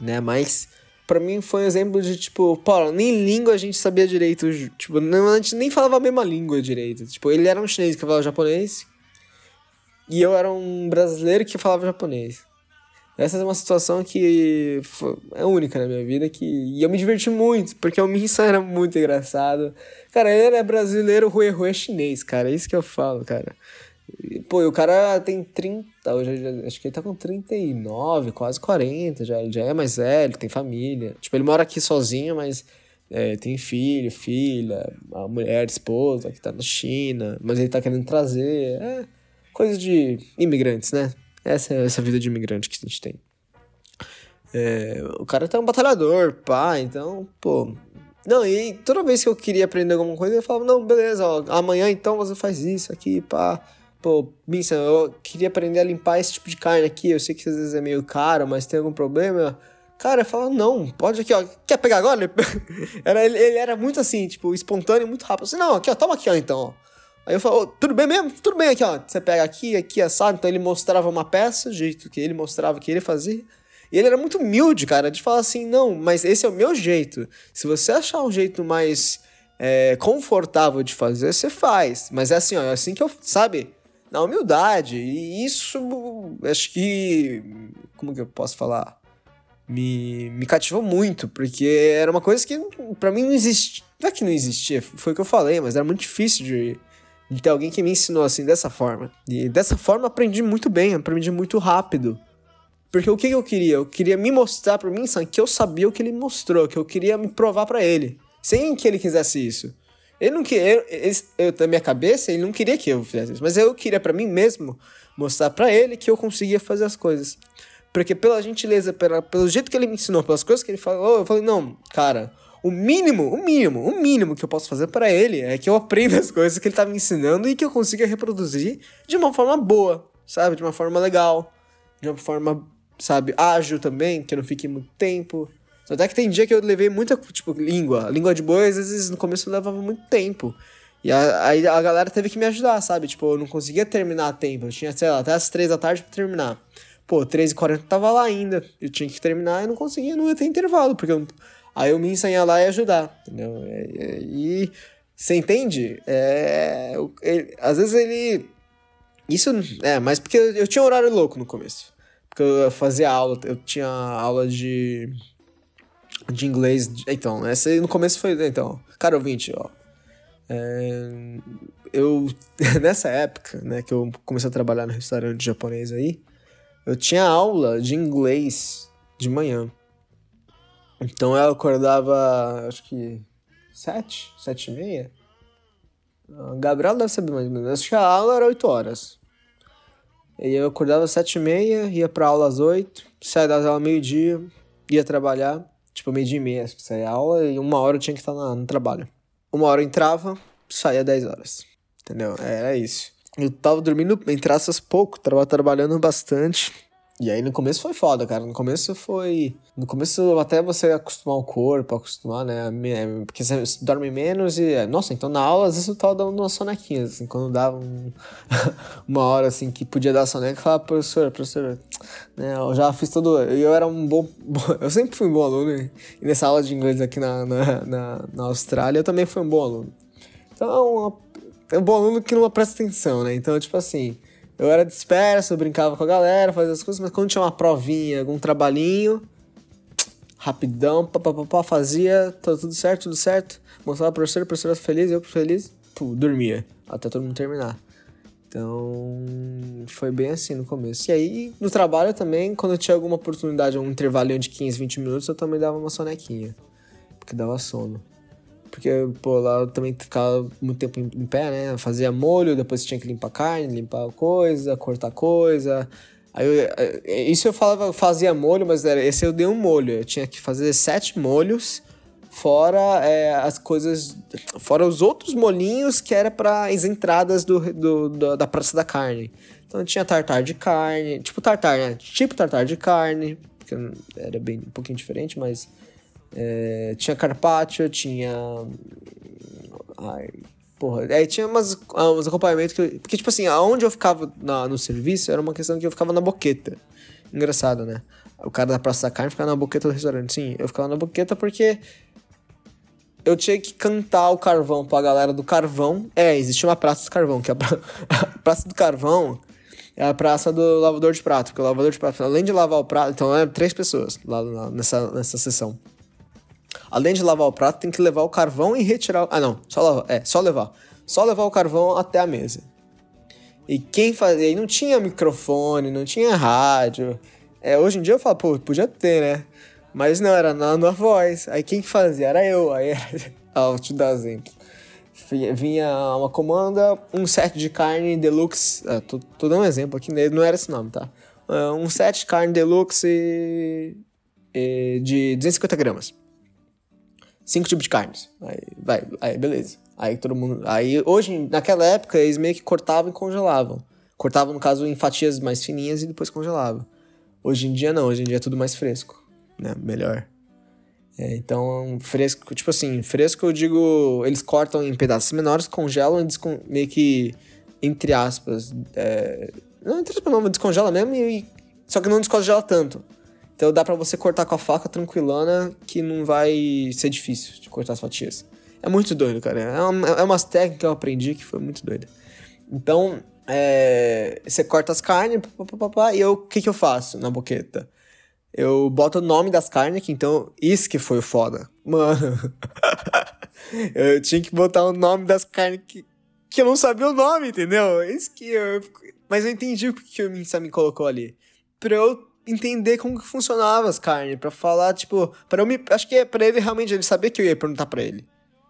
Né? Mas para mim foi um exemplo de tipo, pô, nem língua a gente sabia direito. Tipo, a gente nem falava a mesma língua direito. Tipo, ele era um chinês que falava japonês. E eu era um brasileiro que falava japonês. Essa é uma situação que é única na minha vida que e eu me diverti muito, porque o Minsan era muito engraçado. Cara, ele era brasileiro, Rui Rui é chinês, cara, é isso que eu falo, cara. E, pô, e o cara tem 30, hoje acho que ele tá com 39, quase 40, já, ele já é mais velho, tem família. Tipo, ele mora aqui sozinho, mas é, tem filho, filha, a mulher, a esposa que tá na China, mas ele tá querendo trazer. É coisa de imigrantes, né? Essa essa vida de imigrante que a gente tem. É, o cara tá um batalhador, pá, então, pô. Não, e toda vez que eu queria aprender alguma coisa, eu falava, não, beleza, ó, amanhã então você faz isso aqui, pá. Pô, Binsa, eu queria aprender a limpar esse tipo de carne aqui, eu sei que às vezes é meio caro, mas tem algum problema? Cara, eu falava, não, pode aqui, ó, quer pegar agora? era, ele, ele era muito assim, tipo, espontâneo, muito rápido. Assim, não, aqui, ó, toma aqui, ó, então, ó. Aí eu falo, oh, tudo bem mesmo? Tudo bem aqui, ó. Você pega aqui, aqui, assado. Então ele mostrava uma peça, o jeito que ele mostrava que ele fazia. E ele era muito humilde, cara, de falar assim, não, mas esse é o meu jeito. Se você achar um jeito mais é, confortável de fazer, você faz. Mas é assim, ó, é assim que eu, sabe? Na humildade. E isso, acho que, como que eu posso falar? Me, me cativou muito, porque era uma coisa que para mim não existia. Não é que não existia, foi o que eu falei, mas era muito difícil de, de ter alguém que me ensinou assim dessa forma. E dessa forma aprendi muito bem, aprendi muito rápido. Porque o que eu queria? Eu queria me mostrar para mim, que eu sabia o que ele mostrou, que eu queria me provar para ele, sem que ele quisesse isso. Ele não queria, ele, eu, na minha cabeça, ele não queria que eu fizesse isso, mas eu queria para mim mesmo mostrar para ele que eu conseguia fazer as coisas. Porque pela gentileza, pela, pelo jeito que ele me ensinou, pelas coisas que ele falou, eu falei, não, cara, o mínimo, o mínimo, o mínimo que eu posso fazer para ele é que eu aprenda as coisas que ele tá me ensinando e que eu consiga reproduzir de uma forma boa, sabe? De uma forma legal, de uma forma, sabe, ágil também, que eu não fique muito tempo. Até que tem dia que eu levei muita, tipo, língua. língua de boi, às vezes, no começo levava muito tempo. E aí a, a, galera teve que me ajudar, sabe? Tipo, eu não conseguia terminar a tempo. Eu tinha, sei lá, até as três da tarde pra terminar. Pô, 3h40 tava lá ainda. Eu tinha que terminar e não conseguia, não ia ter intervalo, porque eu Aí eu me ensaiar lá e ajudar, entendeu? E, você entende? É, ele, às vezes ele. Isso. É, mas porque eu, eu tinha um horário louco no começo. Porque eu fazia aula, eu tinha aula de. de inglês. Então, essa no começo foi. Então, cara ouvinte, ó. É, eu. Nessa época, né, que eu comecei a trabalhar no restaurante japonês aí, eu tinha aula de inglês de manhã. Então eu acordava, acho que sete, sete e meia. A Gabriel deve saber mais ou menos. Acho que a aula era oito horas. E eu acordava sete e meia, ia pra aula às oito, saia das aulas meio-dia, ia trabalhar, tipo meio-dia e meia, acho que saía a aula, e uma hora eu tinha que estar no trabalho. Uma hora eu entrava, saía dez horas. Entendeu? Era isso. Eu tava dormindo entre aspas pouco, tava trabalhando bastante. E aí no começo foi foda, cara. No começo foi. No começo até você acostumar o corpo, acostumar, né? Porque você dorme menos e. É, nossa, então na aula às vezes eu tava dando uma sonequinha, assim, quando dava um... uma hora assim que podia dar soneca, eu falava, professor, professor, né? Eu já fiz todo. Eu era um bom. Eu sempre fui um bom aluno. E nessa aula de inglês aqui na, na, na, na Austrália eu também fui um bom aluno. Então é um bom aluno que não presta atenção, né? Então, tipo assim. Eu era disperso, eu brincava com a galera, fazia as coisas, mas quando tinha uma provinha, algum trabalhinho, rapidão, papapá, fazia, tá tudo certo, tudo certo. Mostrava pro professor, o professor feliz, eu feliz, pô, dormia, até todo mundo terminar. Então, foi bem assim no começo. E aí, no trabalho também, quando eu tinha alguma oportunidade, um intervalinho de 15, 20 minutos, eu também dava uma sonequinha, porque dava sono. Porque, pô, lá eu também ficava muito tempo em, pé, né? Fazia molho, depois tinha que limpar carne, limpar coisa, cortar coisa. Aí eu, é, isso eu falava, fazia molho, mas era, esse eu dei um molho. Eu tinha que fazer sete molhos, fora é, as coisas. Fora os outros molhinhos que era para as entradas do, do, do, da Praça da Carne. Então tinha tartar de carne, tipo tartar, né? Tipo tartar de carne, porque era bem um pouquinho diferente, mas é, tinha carpaccio, tinha. Ai, porra. Aí tinha umas, ah, uns acompanhamentos que. Porque, tipo assim, aonde eu ficava na, no serviço era uma questão que eu ficava na boqueta. Engraçado, né? O cara da Praça da Carne ficava na boqueta do restaurante. Sim, eu ficava na boqueta porque eu tinha que cantar o carvão pra galera do carvão. É, existia uma praça do carvão, que é a, pra... a praça do carvão é a praça do lavador de prato. Porque o lavador de prato, além de lavar o prato, então é três pessoas lá nessa, nessa sessão. Além de lavar o prato, tem que levar o carvão e retirar. Ah, não, só lavar. É, só levar. Só levar o carvão até a mesa. E quem fazia. E não tinha microfone, não tinha rádio. É, hoje em dia eu falo, pô, podia ter, né? Mas não, era na, na voz. Aí quem que fazia? Era eu. Aí era. ah, vou te dar exemplo. Vinha uma comanda, um set de carne deluxe. Ah, tô, tô dando um exemplo aqui, não era esse nome, tá? Uh, um set de carne deluxe de 250 gramas cinco tipos de carnes. Aí, vai, aí beleza. Aí todo mundo. Aí hoje, naquela época, eles meio que cortavam e congelavam. Cortavam, no caso, em fatias mais fininhas e depois congelavam. Hoje em dia não, hoje em dia é tudo mais fresco, né? Melhor. É, então, fresco, tipo assim, fresco eu digo, eles cortam em pedaços menores, congelam e meio que, entre aspas, é, não, entre aspas não, descongela mesmo, e, só que não descongela tanto. Então dá para você cortar com a faca tranquilona que não vai ser difícil de cortar as fatias. É muito doido, cara. É, uma, é umas técnicas que eu aprendi que foi muito doida. Então, é, você corta as carnes, pá, e eu, o que, que eu faço na boqueta? Eu boto o nome das carnes então isso que foi o foda. Mano, eu tinha que botar o nome das carnes que, que eu não sabia o nome, entendeu? Isso que eu. Mas eu entendi o que o Minsa me colocou ali. Pra eu entender como que funcionava as carnes, para falar, tipo, para eu me, acho que é para ele realmente ele saber que eu ia perguntar para ele.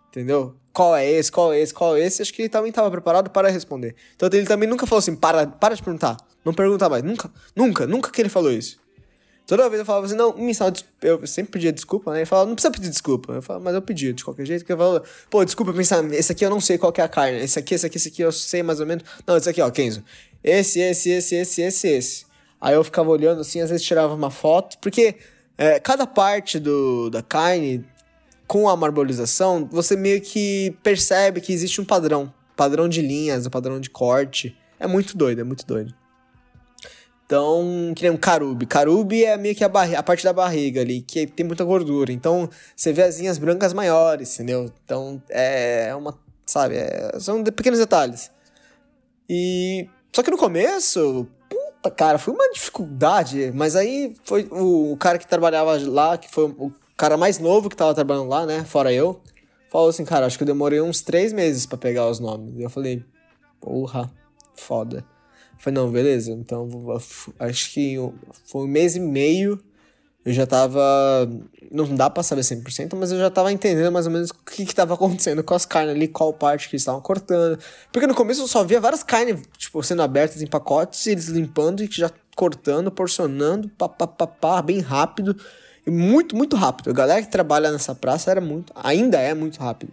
Entendeu? Qual é esse? Qual é esse? Qual é esse? Acho que ele também estava preparado para responder. Então ele também nunca falou assim: "Para, para de perguntar. Não pergunta mais". Nunca, nunca, nunca que ele falou isso. Toda vez eu falava assim, não, me eu sempre pedia desculpa, né? Ele falava, não precisa pedir desculpa. Eu falava, mas eu pedia de qualquer jeito. Que eu falava, pô, desculpa pensar, esse aqui eu não sei qual que é a carne. Esse aqui, esse aqui, esse aqui eu sei mais ou menos. Não, esse aqui, ó, Kenzo. Esse, esse, esse, esse, esse, esse. Aí eu ficava olhando assim, às vezes tirava uma foto, porque é, cada parte do, da carne, com a marbolização, você meio que percebe que existe um padrão. Padrão de linhas, um padrão de corte. É muito doido, é muito doido. Então, que nem um carube. Carube é meio que a, a parte da barriga ali, que tem muita gordura. Então, você vê as linhas brancas maiores, entendeu? Então, é uma. Sabe? É, são pequenos detalhes. E. Só que no começo, puta, cara, foi uma dificuldade. Mas aí foi o, o cara que trabalhava lá, que foi o cara mais novo que tava trabalhando lá, né? Fora eu. Falou assim, cara, acho que eu demorei uns três meses para pegar os nomes. E eu falei, porra, foda. Eu falei, não, beleza, então acho que foi um mês e meio eu já tava. Não dá pra saber 100%, mas eu já tava entendendo mais ou menos o que que tava acontecendo com as carnes ali, qual parte que eles estavam cortando. Porque no começo eu só via várias carnes, tipo, sendo abertas em pacotes, e eles limpando e já cortando, porcionando, papapá, bem rápido. E muito, muito rápido. A galera que trabalha nessa praça era muito. Ainda é muito rápido.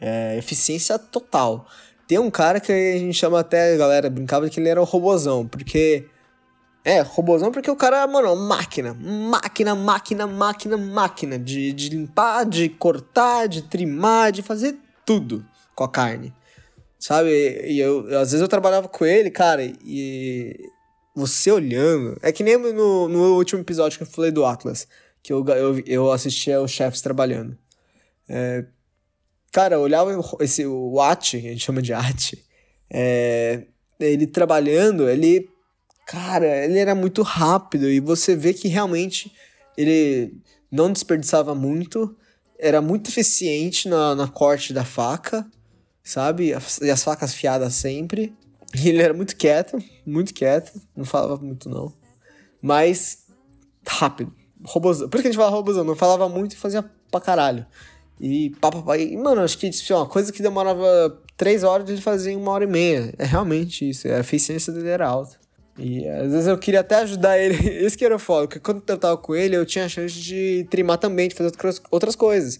É, eficiência total. Tem um cara que a gente chama até, a galera brincava que ele era o robozão, porque é, robôzão porque o cara, mano, máquina. Máquina, máquina, máquina, máquina. De, de limpar, de cortar, de trimar, de fazer tudo com a carne. Sabe? E eu, às vezes eu trabalhava com ele, cara, e você olhando. É que nem no, no último episódio que eu falei do Atlas, que eu, eu, eu assistia os chefes trabalhando. É, cara, eu olhava esse, o Ati, que a gente chama de Ati, é, ele trabalhando, ele cara, ele era muito rápido e você vê que realmente ele não desperdiçava muito, era muito eficiente na, na corte da faca, sabe? E as facas fiadas sempre. E ele era muito quieto, muito quieto, não falava muito não. Mas rápido. Robozão. Por que a gente fala robozão? Não falava muito e fazia pra caralho. E papapá. E, mano, acho que tipo, uma coisa que demorava três horas ele fazia em uma hora e meia. É realmente isso. A eficiência dele era alta. E às vezes eu queria até ajudar ele. Isso que era foda, porque quando eu tava com ele, eu tinha a chance de trimar também, de fazer outras coisas.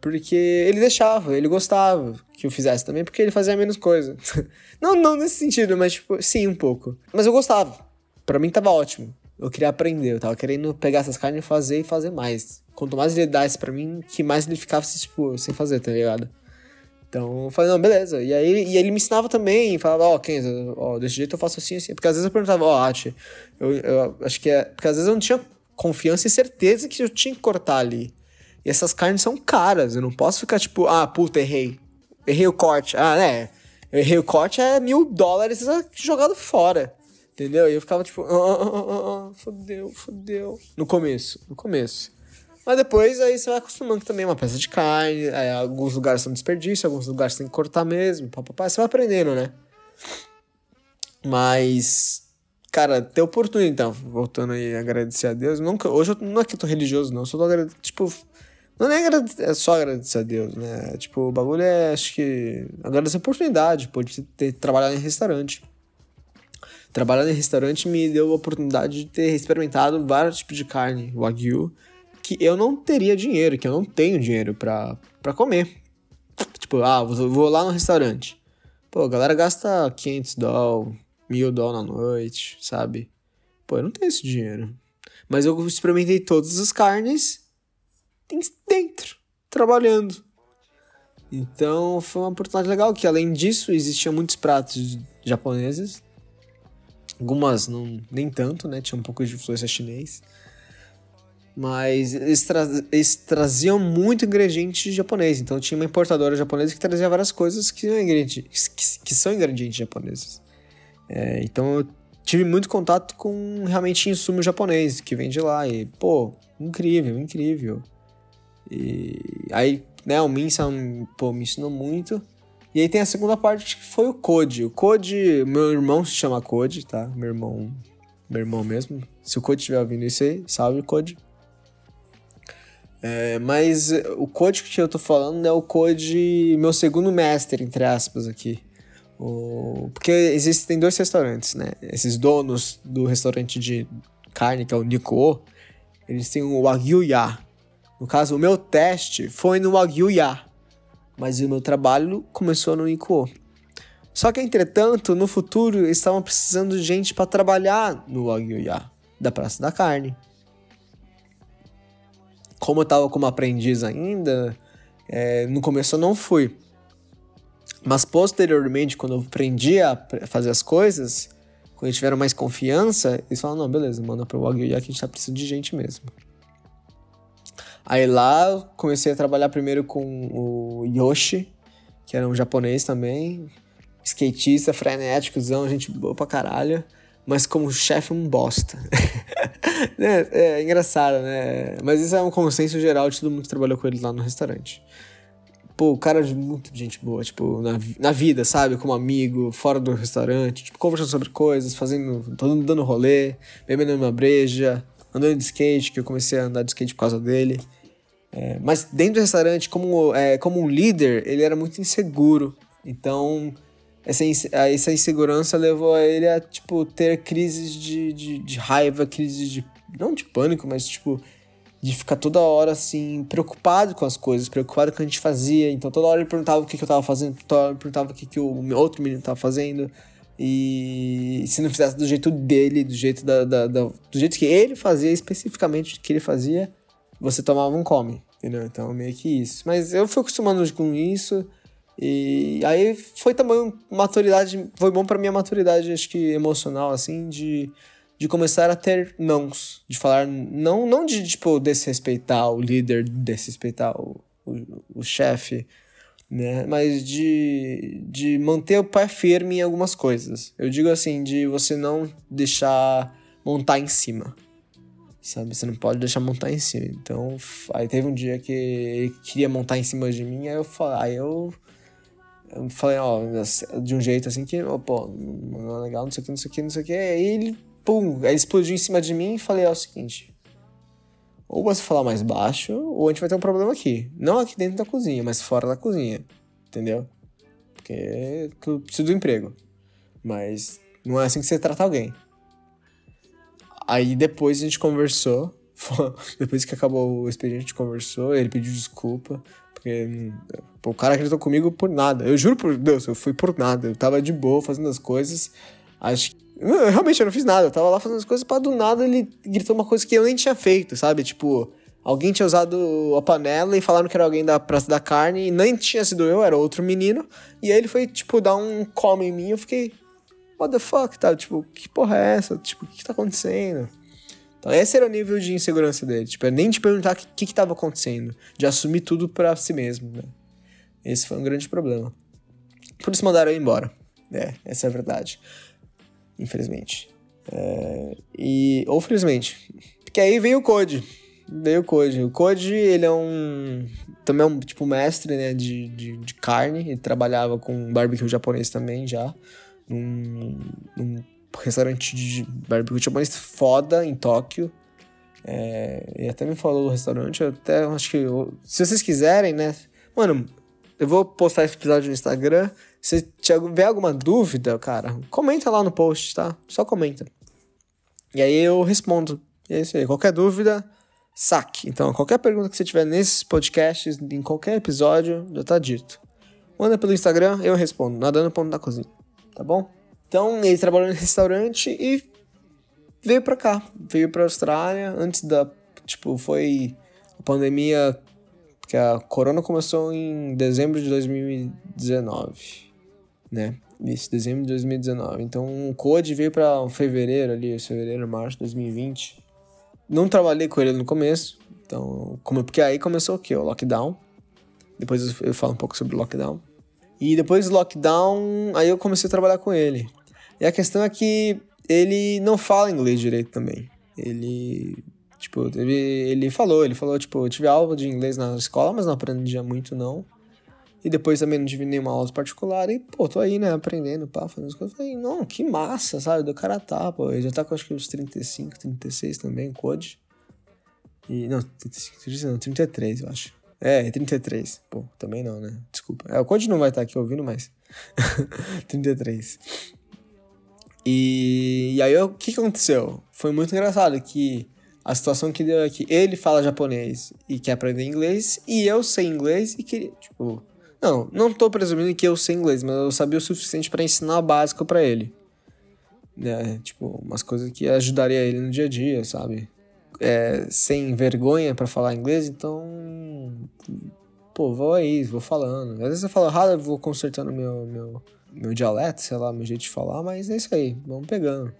Porque ele deixava, ele gostava que eu fizesse também, porque ele fazia menos coisa. não, não nesse sentido, mas tipo, sim, um pouco. Mas eu gostava. Para mim tava ótimo. Eu queria aprender, eu tava querendo pegar essas carnes e fazer e fazer mais. Quanto mais ele desse para mim, que mais ele ficava, tipo, sem fazer, tá ligado? Então eu falei, não, beleza. E aí e ele me ensinava também, falava, ó, oh, Kenza, ó, desse jeito eu faço assim, assim. Porque às vezes eu perguntava, ó, oh, Ati, eu, eu acho que é. Porque às vezes eu não tinha confiança e certeza que eu tinha que cortar ali. E essas carnes são caras, eu não posso ficar tipo, ah, puta, errei. Errei o corte. Ah, né? Eu errei o corte é mil dólares jogado fora. Entendeu? E eu ficava tipo, ah, ah, ah, ah, ah fodeu, fodeu. No começo, no começo. Mas depois aí você vai acostumando também uma peça de carne, aí, alguns lugares são desperdício, alguns lugares tem que cortar mesmo, papapá, você vai aprendendo, né? Mas, cara, ter oportunidade, então, voltando aí a agradecer a Deus, nunca, hoje eu não é que eu tô religioso, não, eu só tô agradecido, tipo, não é, agradecer, é só agradecer a Deus, né? Tipo, o bagulho é, acho que, agradecer a oportunidade, pô, de ter, trabalhado em restaurante. Trabalhar em restaurante me deu a oportunidade de ter experimentado vários tipos de carne, wagyu, que eu não teria dinheiro, que eu não tenho dinheiro pra, pra comer. Tipo, ah, vou lá no restaurante. Pô, a galera gasta 500 dólares, mil dólares na noite, sabe? Pô, eu não tenho esse dinheiro. Mas eu experimentei todas as carnes dentro, trabalhando. Então foi uma oportunidade legal, que além disso existiam muitos pratos japoneses. Algumas não, nem tanto, né? Tinha um pouco de influência chinês. Mas eles, tra eles traziam muito ingrediente japonês. Então tinha uma importadora japonesa que trazia várias coisas que, ingredientes, que, que são ingredientes japoneses. É, então eu tive muito contato com realmente insumo japonês que vem de lá. E, pô, incrível, incrível. E aí, né, o Minsa me ensinou muito. E aí tem a segunda parte que foi o Code. O Code, meu irmão se chama Code, tá? Meu irmão, meu irmão mesmo. Se o Code estiver ouvindo isso aí, salve Code. É, mas o code que eu tô falando é o code meu segundo mestre, entre aspas, aqui. O, porque existem dois restaurantes, né? Esses donos do restaurante de carne, que é o Nico, eles têm o Wagyu Ya. No caso, o meu teste foi no Wagyu Ya, mas o meu trabalho começou no Nico. Só que, entretanto, no futuro, estavam precisando de gente para trabalhar no Wagyu Ya, da Praça da Carne como eu tava como aprendiz ainda, é, no começo eu não fui. Mas posteriormente, quando eu aprendi a fazer as coisas, quando eles tiveram mais confiança, eles falaram, não, beleza, manda pro Wagyu que a gente tá precisando de gente mesmo. Aí lá comecei a trabalhar primeiro com o Yoshi, que era um japonês também, skatista, frenéticozão, gente boa pra caralho mas como chefe um bosta. né? É engraçado, né? Mas isso é um consenso geral de todo mundo que trabalhou com ele lá no restaurante. Pô, o cara é muito gente boa, tipo, na, na vida, sabe? Como amigo, fora do restaurante, tipo, conversando sobre coisas, fazendo, todo mundo dando rolê, bebendo uma breja. andando de skate, que eu comecei a andar de skate por causa dele. É, mas dentro do restaurante, como, é, como um líder, ele era muito inseguro. Então, essa, essa insegurança levou a ele a, tipo, ter crises de, de, de raiva, crises de. Não de pânico, mas, tipo, de ficar toda hora, assim, preocupado com as coisas, preocupado com o que a gente fazia. Então, toda hora ele perguntava o que, que eu tava fazendo, toda hora ele perguntava o que, que o outro menino tava fazendo. E se não fizesse do jeito dele, do jeito, da, da, da, do jeito que ele fazia, especificamente que ele fazia, você tomava um come, entendeu? Então, meio que isso. Mas eu fui acostumando com isso. E aí foi também maturidade, foi bom para minha maturidade, acho que emocional, assim, de, de começar a ter nãos, de falar não, não de, tipo, desrespeitar o líder, desrespeitar o, o, o chefe, né? Mas de, de manter o pé firme em algumas coisas. Eu digo assim, de você não deixar montar em cima. Sabe? Você não pode deixar montar em cima. Então, aí teve um dia que ele queria montar em cima de mim, aí eu aí eu, eu falei, ó, de um jeito assim que, oh, pô, não é legal, não sei o que, não sei o que, não sei o que. Aí ele, pum, aí explodiu em cima de mim e falei, ó, é o seguinte, ou você falar mais baixo, ou a gente vai ter um problema aqui. Não aqui dentro da cozinha, mas fora da cozinha. Entendeu? Porque eu preciso do emprego. Mas não é assim que você trata alguém. Aí depois a gente conversou. depois que acabou o expediente, a gente conversou. Ele pediu desculpa. Porque pô, o cara acreditou comigo por nada. Eu juro por Deus, eu fui por nada. Eu tava de boa fazendo as coisas. Acho que eu, realmente, eu não fiz nada. Eu tava lá fazendo as coisas, para do nada ele gritou uma coisa que eu nem tinha feito, sabe? Tipo, alguém tinha usado a panela e falaram que era alguém da Praça da Carne e nem tinha sido eu, era outro menino. E aí ele foi, tipo, dar um come em mim eu fiquei, what the fuck, tá? Tipo, que porra é essa? Tipo, o que, que tá acontecendo? Então, esse era o nível de insegurança dele. Tipo, nem te perguntar o que, que, que tava acontecendo, de assumir tudo para si mesmo, né? Esse foi um grande problema. Por isso mandaram eu embora. É, essa é a verdade infelizmente. É, e, ou felizmente. Porque aí veio o Code. Veio o Code. O Code, ele é um. Também é um tipo mestre né, de, de, de carne. Ele trabalhava com barbecue japonês também já. Num, num restaurante de barbecue japonês foda em Tóquio. É, e até me falou do restaurante. Eu até acho que. Eu, se vocês quiserem, né? Mano, eu vou postar esse episódio no Instagram. Se tiver alguma dúvida, cara, comenta lá no post, tá? Só comenta. E aí eu respondo. E é isso aí. Qualquer dúvida, saque. Então, qualquer pergunta que você tiver nesses podcasts, em qualquer episódio, já tá dito. Manda pelo Instagram, eu respondo. Nadando ponto da cozinha. Tá bom? Então, ele trabalhou no restaurante e veio pra cá. Veio pra Austrália antes da. Tipo, foi. A pandemia. Porque a corona começou em dezembro de 2019 né? Isso, dezembro de 2019. Então o Code veio para fevereiro ali, fevereiro, março de 2020. Não trabalhei com ele no começo, então, como, porque aí começou o quê? O lockdown. Depois eu falo um pouco sobre o lockdown. E depois do lockdown, aí eu comecei a trabalhar com ele. E a questão é que ele não fala inglês direito também. Ele, tipo, ele, ele falou, ele falou, tipo, eu tive aula de inglês na escola, mas não aprendia muito não. E depois também não tive nenhuma aula particular. E, pô, tô aí, né, aprendendo, pá, fazendo as coisas. Falei, não, que massa, sabe? Do cara tá, pô. Ele já tá com acho que uns 35, 36 também, Code. E, não, 35, não, 33, eu acho. É, 33. Pô, também não, né? Desculpa. É, o Code não vai estar tá aqui ouvindo, mas. 33. E, e aí, o que, aconteceu? Foi muito engraçado que a situação que deu é que ele fala japonês e quer aprender inglês, e eu sei inglês e queria, tipo, não, não tô presumindo que eu sei inglês, mas eu sabia o suficiente para ensinar o básico para ele. É, tipo, umas coisas que ajudaria ele no dia a dia, sabe? É, sem vergonha para falar inglês, então. Pô, vou aí, vou falando. Às vezes eu falo errado, eu vou consertando meu, meu, meu dialeto, sei lá, meu jeito de falar, mas é isso aí, vamos pegando.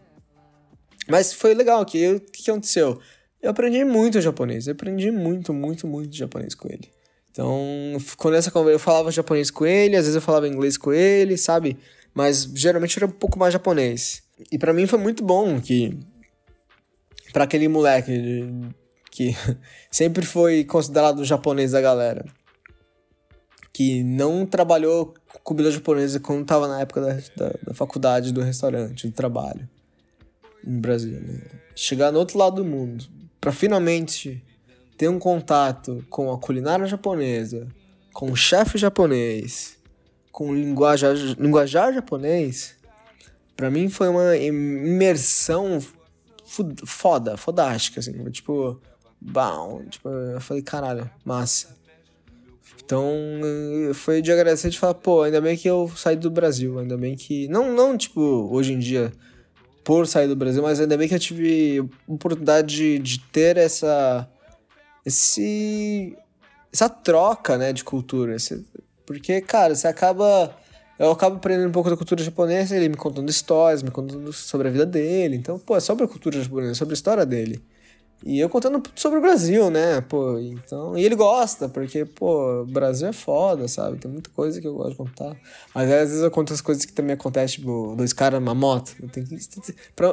Mas foi legal, que o que, que aconteceu? Eu aprendi muito japonês, eu aprendi muito, muito, muito japonês com ele. Então, quando essa conversa, eu falava japonês com ele, às vezes eu falava inglês com ele, sabe? Mas geralmente era um pouco mais japonês. E para mim foi muito bom que para aquele moleque que sempre foi considerado o japonês da galera, que não trabalhou com comida japonesa quando tava na época da, da, da faculdade, do restaurante, do trabalho no Brasil. Né? Chegar no outro lado do mundo para finalmente ter um contato com a culinária japonesa, com o chefe japonês, com o linguajar, linguajar japonês, para mim foi uma imersão foda, fodástica, assim, tipo, bom, tipo, eu falei, caralho, massa. Então, foi de agradecer de falar, pô, ainda bem que eu saí do Brasil, ainda bem que. Não, não tipo, hoje em dia, por sair do Brasil, mas ainda bem que eu tive oportunidade de, de ter essa. Esse. Essa troca, né, de cultura. Esse, porque, cara, você acaba. Eu acabo aprendendo um pouco da cultura japonesa, ele me contando histórias, me contando sobre a vida dele. Então, pô, é sobre a cultura japonesa, sobre a história dele. E eu contando sobre o Brasil, né? Pô, então. E ele gosta, porque, pô, o Brasil é foda, sabe? Tem muita coisa que eu gosto de contar. Mas às vezes eu conto as coisas que também acontecem, tipo, dois caras numa moto. Eu, tenho que,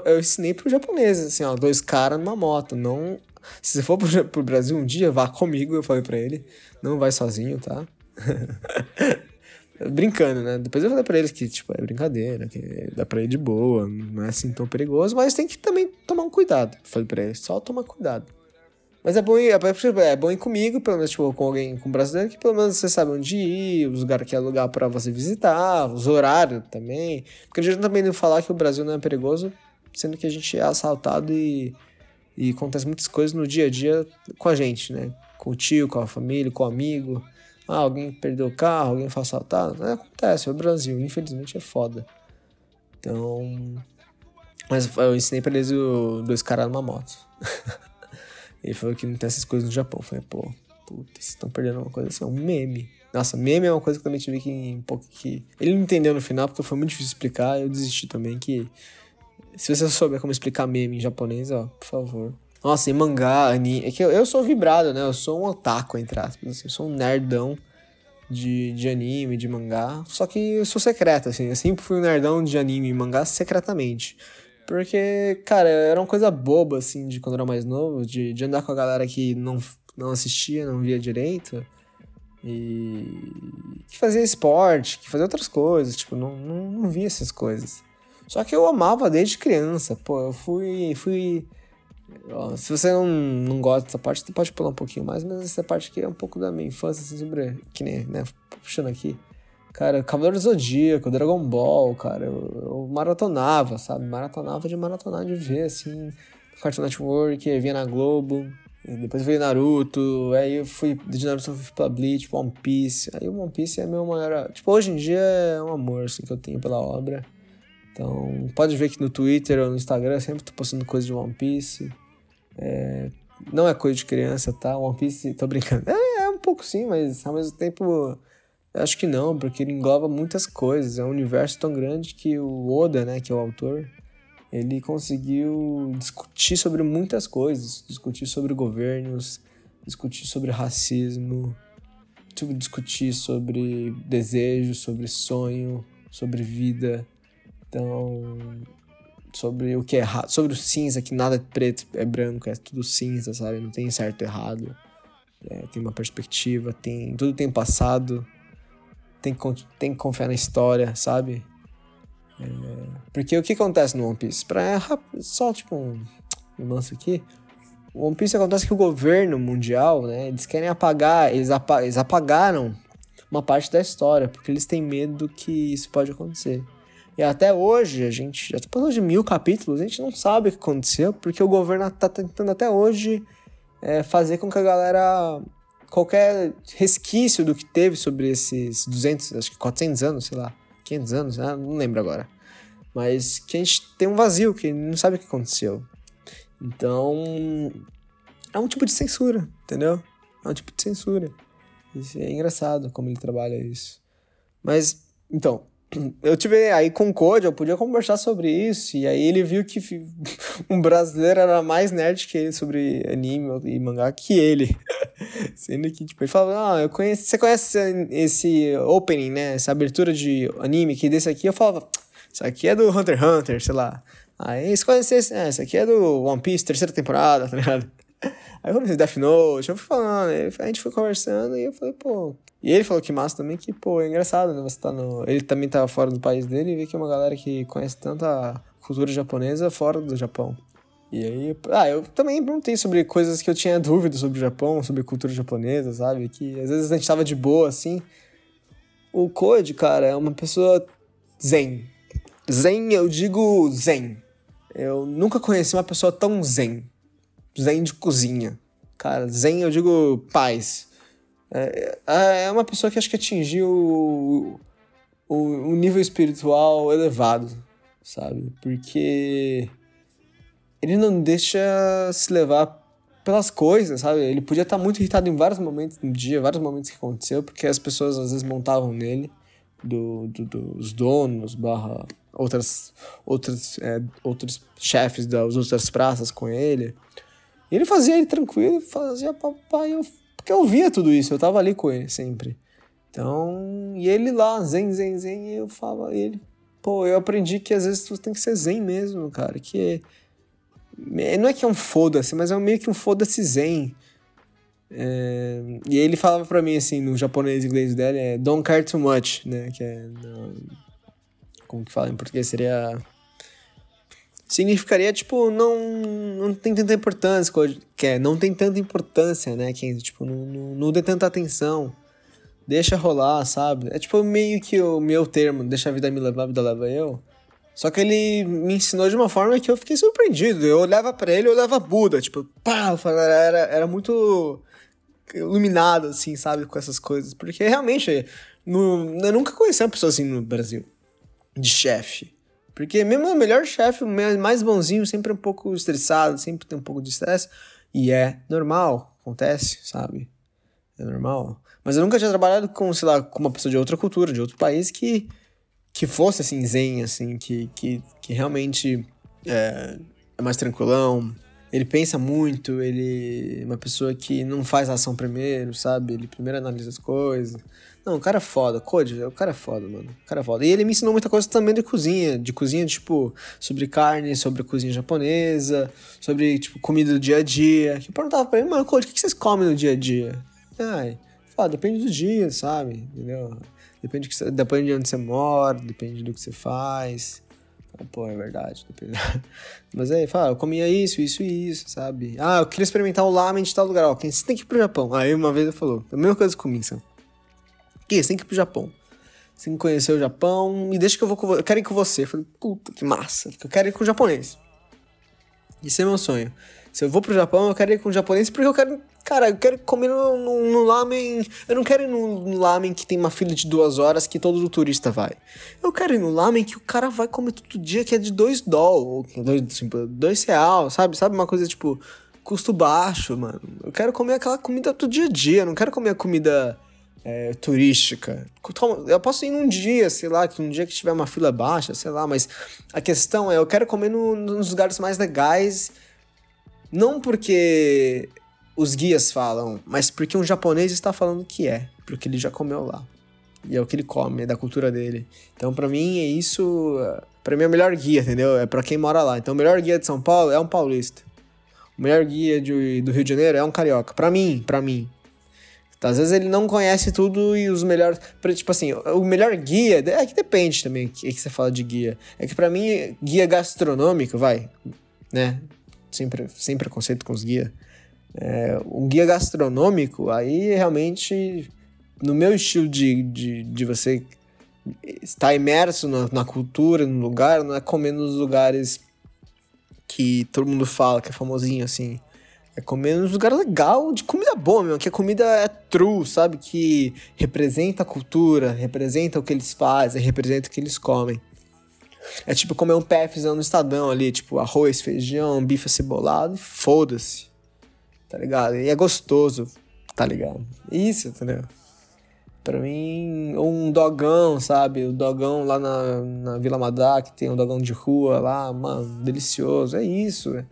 eu ensinei pro japonês, assim, ó, dois caras numa moto. Não. Se você for pro, pro Brasil um dia, vá comigo, eu falei pra ele. Não vai sozinho, tá? brincando, né? Depois eu falei pra eles que, tipo, é brincadeira, que dá pra ir de boa, não é assim tão perigoso, mas tem que também tomar um cuidado. Falei pra eles, só tomar cuidado. Mas é bom ir, é, é bom ir comigo, pelo menos, tipo, com alguém, com um brasileiro, que pelo menos você sabe onde ir, os lugares que é lugar pra você visitar, os horários também. Porque a gente também não falar que o Brasil não é perigoso, sendo que a gente é assaltado e, e acontece muitas coisas no dia a dia com a gente, né? Com o tio, com a família, com o amigo. Ah, alguém perdeu o carro, alguém foi assaltado. É, acontece, é o Brasil, infelizmente é foda. Então. Mas eu ensinei pra eles o dois caras numa moto. Ele falou que não tem essas coisas no Japão. Eu falei, pô, puta, vocês estão perdendo uma coisa assim, um meme. Nossa, meme é uma coisa que eu também tive que um pouco que. Ele não entendeu no final, porque foi muito difícil explicar, eu desisti também que. Se você souber como explicar meme em japonês, ó, por favor. Nossa, em mangá, anime. É que eu, eu sou vibrado, né? Eu sou um otaku, entre aspas. Assim, eu sou um nerdão de, de anime, de mangá. Só que eu sou secreto, assim. Eu sempre fui um nerdão de anime e mangá secretamente. Porque, cara, era uma coisa boba, assim, de quando eu era mais novo, de, de andar com a galera que não, não assistia, não via direito. E que fazia esporte, que fazia outras coisas, tipo, não, não, não via essas coisas. Só que eu amava desde criança, pô, eu fui, fui se você não, não gosta dessa parte, você pode pular um pouquinho mais, mas essa parte aqui é um pouco da minha infância, assim, sobre. Que nem, né? Puxando aqui. Cara, Cavaleiro Zodíaco, Dragon Ball, cara, eu, eu, maratonava, sabe? Maratonava de maratonar, de ver, assim, Cartoon Network, via na Globo, depois veio Naruto, aí eu fui, de Naruto eu fui pra Bleach, One Piece, aí o One Piece é meu maior, tipo, hoje em dia é um amor, assim, que eu tenho pela obra, então, pode ver que no Twitter ou no Instagram eu sempre tô postando coisa de One Piece. É, não é coisa de criança, tá? One Piece, tô brincando. É, é um pouco sim, mas ao mesmo tempo acho que não, porque ele engloba muitas coisas. É um universo tão grande que o Oda, né, que é o autor, ele conseguiu discutir sobre muitas coisas. Discutir sobre governos, discutir sobre racismo, discutir sobre desejo, sobre sonho, sobre vida. Então, sobre o que é errado, sobre o cinza, que nada é preto, é branco, é tudo cinza, sabe? Não tem certo e errado. É, tem uma perspectiva, tem tudo tem passado, tem tem que confiar na história, sabe? É, porque o que acontece no One Piece? Pra, só tipo um, um lance aqui. O One Piece acontece que o governo mundial, né? Eles querem apagar, eles, apa eles apagaram uma parte da história, porque eles têm medo que isso pode acontecer. E até hoje, a gente já falando de mil capítulos, a gente não sabe o que aconteceu, porque o governo tá tentando até hoje é, fazer com que a galera. qualquer resquício do que teve sobre esses 200, acho que 400 anos, sei lá, 500 anos, né? não lembro agora. Mas que a gente tem um vazio, que não sabe o que aconteceu. Então. É um tipo de censura, entendeu? É um tipo de censura. Isso é engraçado como ele trabalha isso. Mas, então, eu tive aí com o Code, eu podia conversar sobre isso, e aí ele viu que um brasileiro era mais nerd que ele sobre anime e mangá que ele. Sendo que, tipo, ele falava, ah, eu conheço, você conhece esse opening, né? Essa abertura de anime que desse aqui, eu falava, isso aqui é do Hunter x Hunter, sei lá. Aí você conhece esse, é, esse aqui é do One Piece, terceira temporada, tá ligado? Aí eu comecei Death Note, eu fui falando, a gente foi conversando e eu falei, pô. E ele falou que massa também, que, pô, é engraçado, né? Você tá no. Ele também tava fora do país dele e vê que é uma galera que conhece tanta cultura japonesa fora do Japão. E aí, ah, eu também perguntei sobre coisas que eu tinha dúvida sobre o Japão, sobre cultura japonesa, sabe? Que às vezes a gente tava de boa, assim. O Code, cara, é uma pessoa zen. Zen, eu digo zen. Eu nunca conheci uma pessoa tão zen. Zen de cozinha. Cara, zen, eu digo paz. É, é, é uma pessoa que acho que atingiu o, o, o nível espiritual elevado, sabe? Porque ele não deixa se levar pelas coisas, sabe? Ele podia estar muito irritado em vários momentos do dia, vários momentos que aconteceu, porque as pessoas às vezes montavam nele, do, do dos donos, barra outras, outras, é, outros chefes das outras praças com ele. E ele fazia ele tranquilo, fazia papai, eu, porque eu via tudo isso, eu tava ali com ele sempre. Então, e ele lá, zen, zen, zen, e eu falava ele, pô, eu aprendi que às vezes tu tem que ser zen mesmo, cara, que não é que é um foda-se, mas é meio que um foda-se zen. É, e ele falava pra mim, assim, no japonês e inglês dele, é don't care too much, né? Que é. No, como que fala em português? Seria. Significaria, tipo, não, não tem tanta importância, que é, não tem tanta importância, né? Que, tipo, não, não, não dê tanta atenção. Deixa rolar, sabe? É tipo meio que o meu termo, deixa a vida me levar, a vida leva eu. Só que ele me ensinou de uma forma que eu fiquei surpreendido. Eu olhava para ele, eu olhava Buda, tipo, pá, era, era muito iluminado, assim, sabe, com essas coisas. Porque realmente, no, eu nunca conheci uma pessoa assim no Brasil, de chefe. Porque mesmo o melhor chefe, o mais bonzinho, sempre é um pouco estressado, sempre tem um pouco de estresse. E é normal, acontece, sabe? É normal. Mas eu nunca tinha trabalhado com, sei lá, com uma pessoa de outra cultura, de outro país que que fosse assim zen, assim, que, que, que realmente é, é mais tranquilão. Ele pensa muito, ele é uma pessoa que não faz ação primeiro, sabe? Ele primeiro analisa as coisas. Não, o cara é foda, Code, o cara é foda, mano. O cara é foda. E ele me ensinou muita coisa também de cozinha, de cozinha, tipo, sobre carne, sobre cozinha japonesa, sobre, tipo, comida do dia a dia. Que eu perguntava pra ele, mano, Code, o que vocês comem no dia a dia? Ai, foda, depende do dia, sabe? Entendeu? Depende, que, depende de onde você mora, depende do que você faz. Pô, é verdade. Depende. Mas aí, fala, eu comia isso, isso e isso, sabe? Ah, eu queria experimentar o lamen de tal lugar. Ó, você tem que ir pro Japão. Aí uma vez ele falou, a mesma coisa comigo, sabe? Que você tem que ir pro Japão. Você tem que conhecer o Japão e deixa que eu vou com. Eu quero ir com você. Eu falei, puta, que massa. Eu quero ir com o japonês. Isso é meu sonho. Se eu vou pro Japão, eu quero ir com o japonês porque eu quero. Cara, eu quero comer no, no, no lamen. Eu não quero ir no, no, lamen que tem uma fila de duas horas que todo turista vai. Eu quero ir no lamen que o cara vai comer todo dia, que é de dois doll, dois, tipo, dois real, sabe? Sabe uma coisa tipo custo baixo, mano. Eu quero comer aquela comida do dia a dia, eu não quero comer a comida é, turística. Eu posso ir num dia, sei lá, que um dia que tiver uma fila baixa, sei lá, mas a questão é, eu quero comer no, nos lugares mais legais não porque os guias falam, mas porque um japonês está falando que é, porque ele já comeu lá. E é o que ele come, é da cultura dele. Então, para mim, é isso. para mim, é o melhor guia, entendeu? É para quem mora lá. Então, o melhor guia de São Paulo é um paulista. O melhor guia de, do Rio de Janeiro é um carioca. Para mim, para mim. Então, às vezes ele não conhece tudo e os melhores. Tipo assim, o melhor guia. É que depende também que, que você fala de guia. É que para mim, guia gastronômico, vai. Né? sempre sem preconceito com os guias. É, um guia gastronômico, aí realmente, no meu estilo de, de, de você estar imerso na, na, cultura, no lugar, não é comer nos lugares que todo mundo fala, que é famosinho, assim. É comer nos lugares legal, de comida boa mesmo, que a comida é true, sabe? Que representa a cultura, representa o que eles fazem, representa o que eles comem. É tipo comer um PFzão no Estadão ali, tipo arroz, feijão, bife acebolado, foda-se. Tá ligado? E é gostoso, tá ligado? Isso, entendeu? Pra mim, um dogão, sabe? O dogão lá na, na Vila Madá, que tem um dogão de rua lá, mano, delicioso. É isso, é.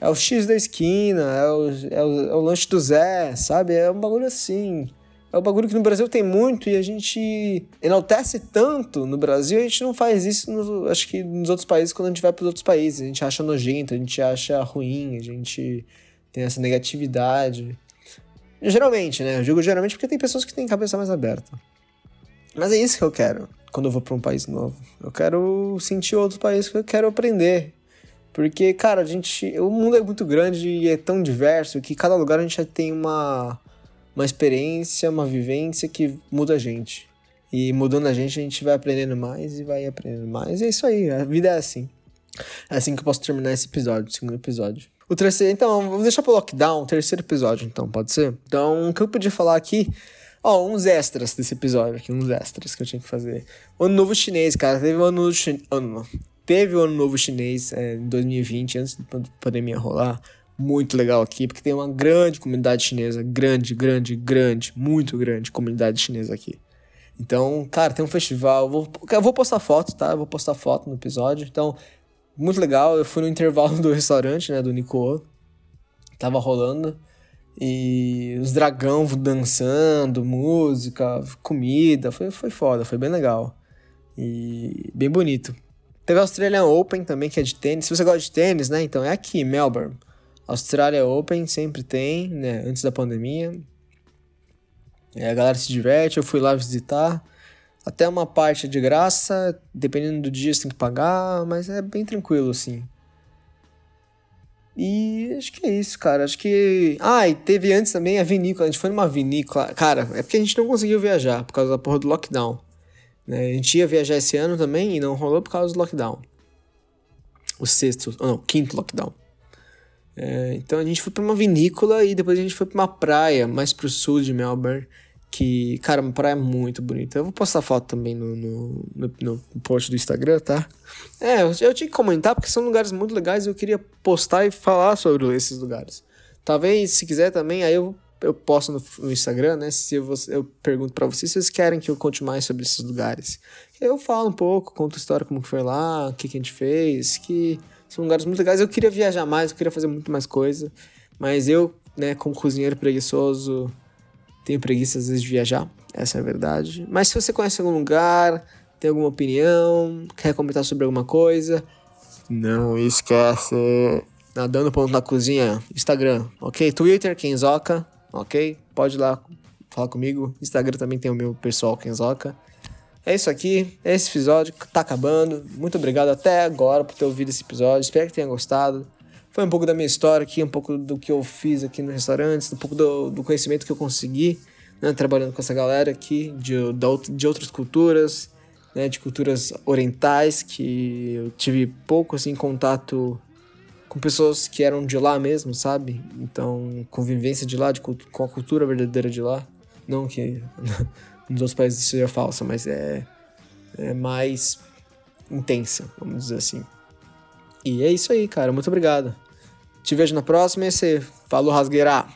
É o X da esquina, é o, é o, é o lanche do Zé, sabe? É um bagulho assim. É um bagulho que no Brasil tem muito e a gente enaltece tanto no Brasil, a gente não faz isso, no, acho que nos outros países, quando a gente vai para os outros países. A gente acha nojento, a gente acha ruim, a gente tem essa negatividade. Geralmente, né? Eu digo geralmente porque tem pessoas que têm cabeça mais aberta. Mas é isso que eu quero quando eu vou para um país novo. Eu quero sentir outro país, eu quero aprender. Porque, cara, a gente. O mundo é muito grande e é tão diverso que cada lugar a gente já tem uma, uma experiência, uma vivência que muda a gente. E mudando a gente, a gente vai aprendendo mais e vai aprendendo mais. E é isso aí, a vida é assim. É assim que eu posso terminar esse episódio, o segundo episódio. O terceiro, então, vamos deixar pro lockdown, o terceiro episódio, então, pode ser? Então, o que eu podia falar aqui Ó, uns extras desse episódio aqui, uns extras que eu tinha que fazer. Ano novo chinês, cara. Teve o ano novo chinês. Ano, teve o ano novo chinês é, em 2020, antes da pandemia rolar. Muito legal aqui, porque tem uma grande comunidade chinesa. Grande, grande, grande, muito grande comunidade chinesa aqui. Então, cara, tem um festival. Vou, eu vou postar foto, tá? Eu vou postar foto no episódio. Então, muito legal. Eu fui no intervalo do restaurante, né? Do Nico. Tava rolando. E os dragão dançando, música, comida, foi, foi foda, foi bem legal. E bem bonito. Teve a Australian Open também, que é de tênis. Se você gosta de tênis, né? Então é aqui, Melbourne. Australia Open sempre tem, né? Antes da pandemia. É, a galera se diverte, eu fui lá visitar. Até uma parte de graça, dependendo do dia você tem que pagar, mas é bem tranquilo assim. E acho que é isso, cara. Acho que. Ah, e teve antes também a vinícola. A gente foi numa vinícola. Cara, é porque a gente não conseguiu viajar por causa da porra do lockdown. Né? A gente ia viajar esse ano também e não rolou por causa do lockdown. O sexto, não, quinto lockdown. É, então a gente foi pra uma vinícola e depois a gente foi pra uma praia mais pro sul de Melbourne. Que, cara, uma praia muito bonita. Eu vou postar foto também no, no, no, no post do Instagram, tá? É, eu, eu, tinha que comentar porque são lugares muito legais e eu queria postar e falar sobre esses lugares. Talvez, se quiser também, aí eu, eu posto no, no Instagram, né? Se eu, eu pergunto para vocês se vocês querem que eu conte mais sobre esses lugares. Eu falo um pouco, conto a história como foi lá, o que, que a gente fez, que são lugares muito legais. Eu queria viajar mais, eu queria fazer muito mais coisa, mas eu, né, como cozinheiro preguiçoso tenho preguiça às vezes de viajar, essa é a verdade. Mas se você conhece algum lugar, tem alguma opinião, quer comentar sobre alguma coisa, não esquece. Nadando ponto na cozinha, Instagram, ok? Twitter, Kenzoka, ok? Pode ir lá falar comigo. Instagram também tem o meu pessoal Kenzoka. É isso aqui, esse episódio tá acabando. Muito obrigado até agora por ter ouvido esse episódio. Espero que tenha gostado. Foi um pouco da minha história aqui, um pouco do que eu fiz aqui no restaurante, um pouco do, do conhecimento que eu consegui, né, trabalhando com essa galera aqui de, de outras culturas, né, de culturas orientais, que eu tive pouco assim contato com pessoas que eram de lá mesmo, sabe? Então, convivência de lá, de, com a cultura verdadeira de lá. Não que nos outros países seja falsa, mas é, é mais intensa, vamos dizer assim. E é isso aí, cara. Muito obrigado. Te vejo na próxima e você falou rasgueira.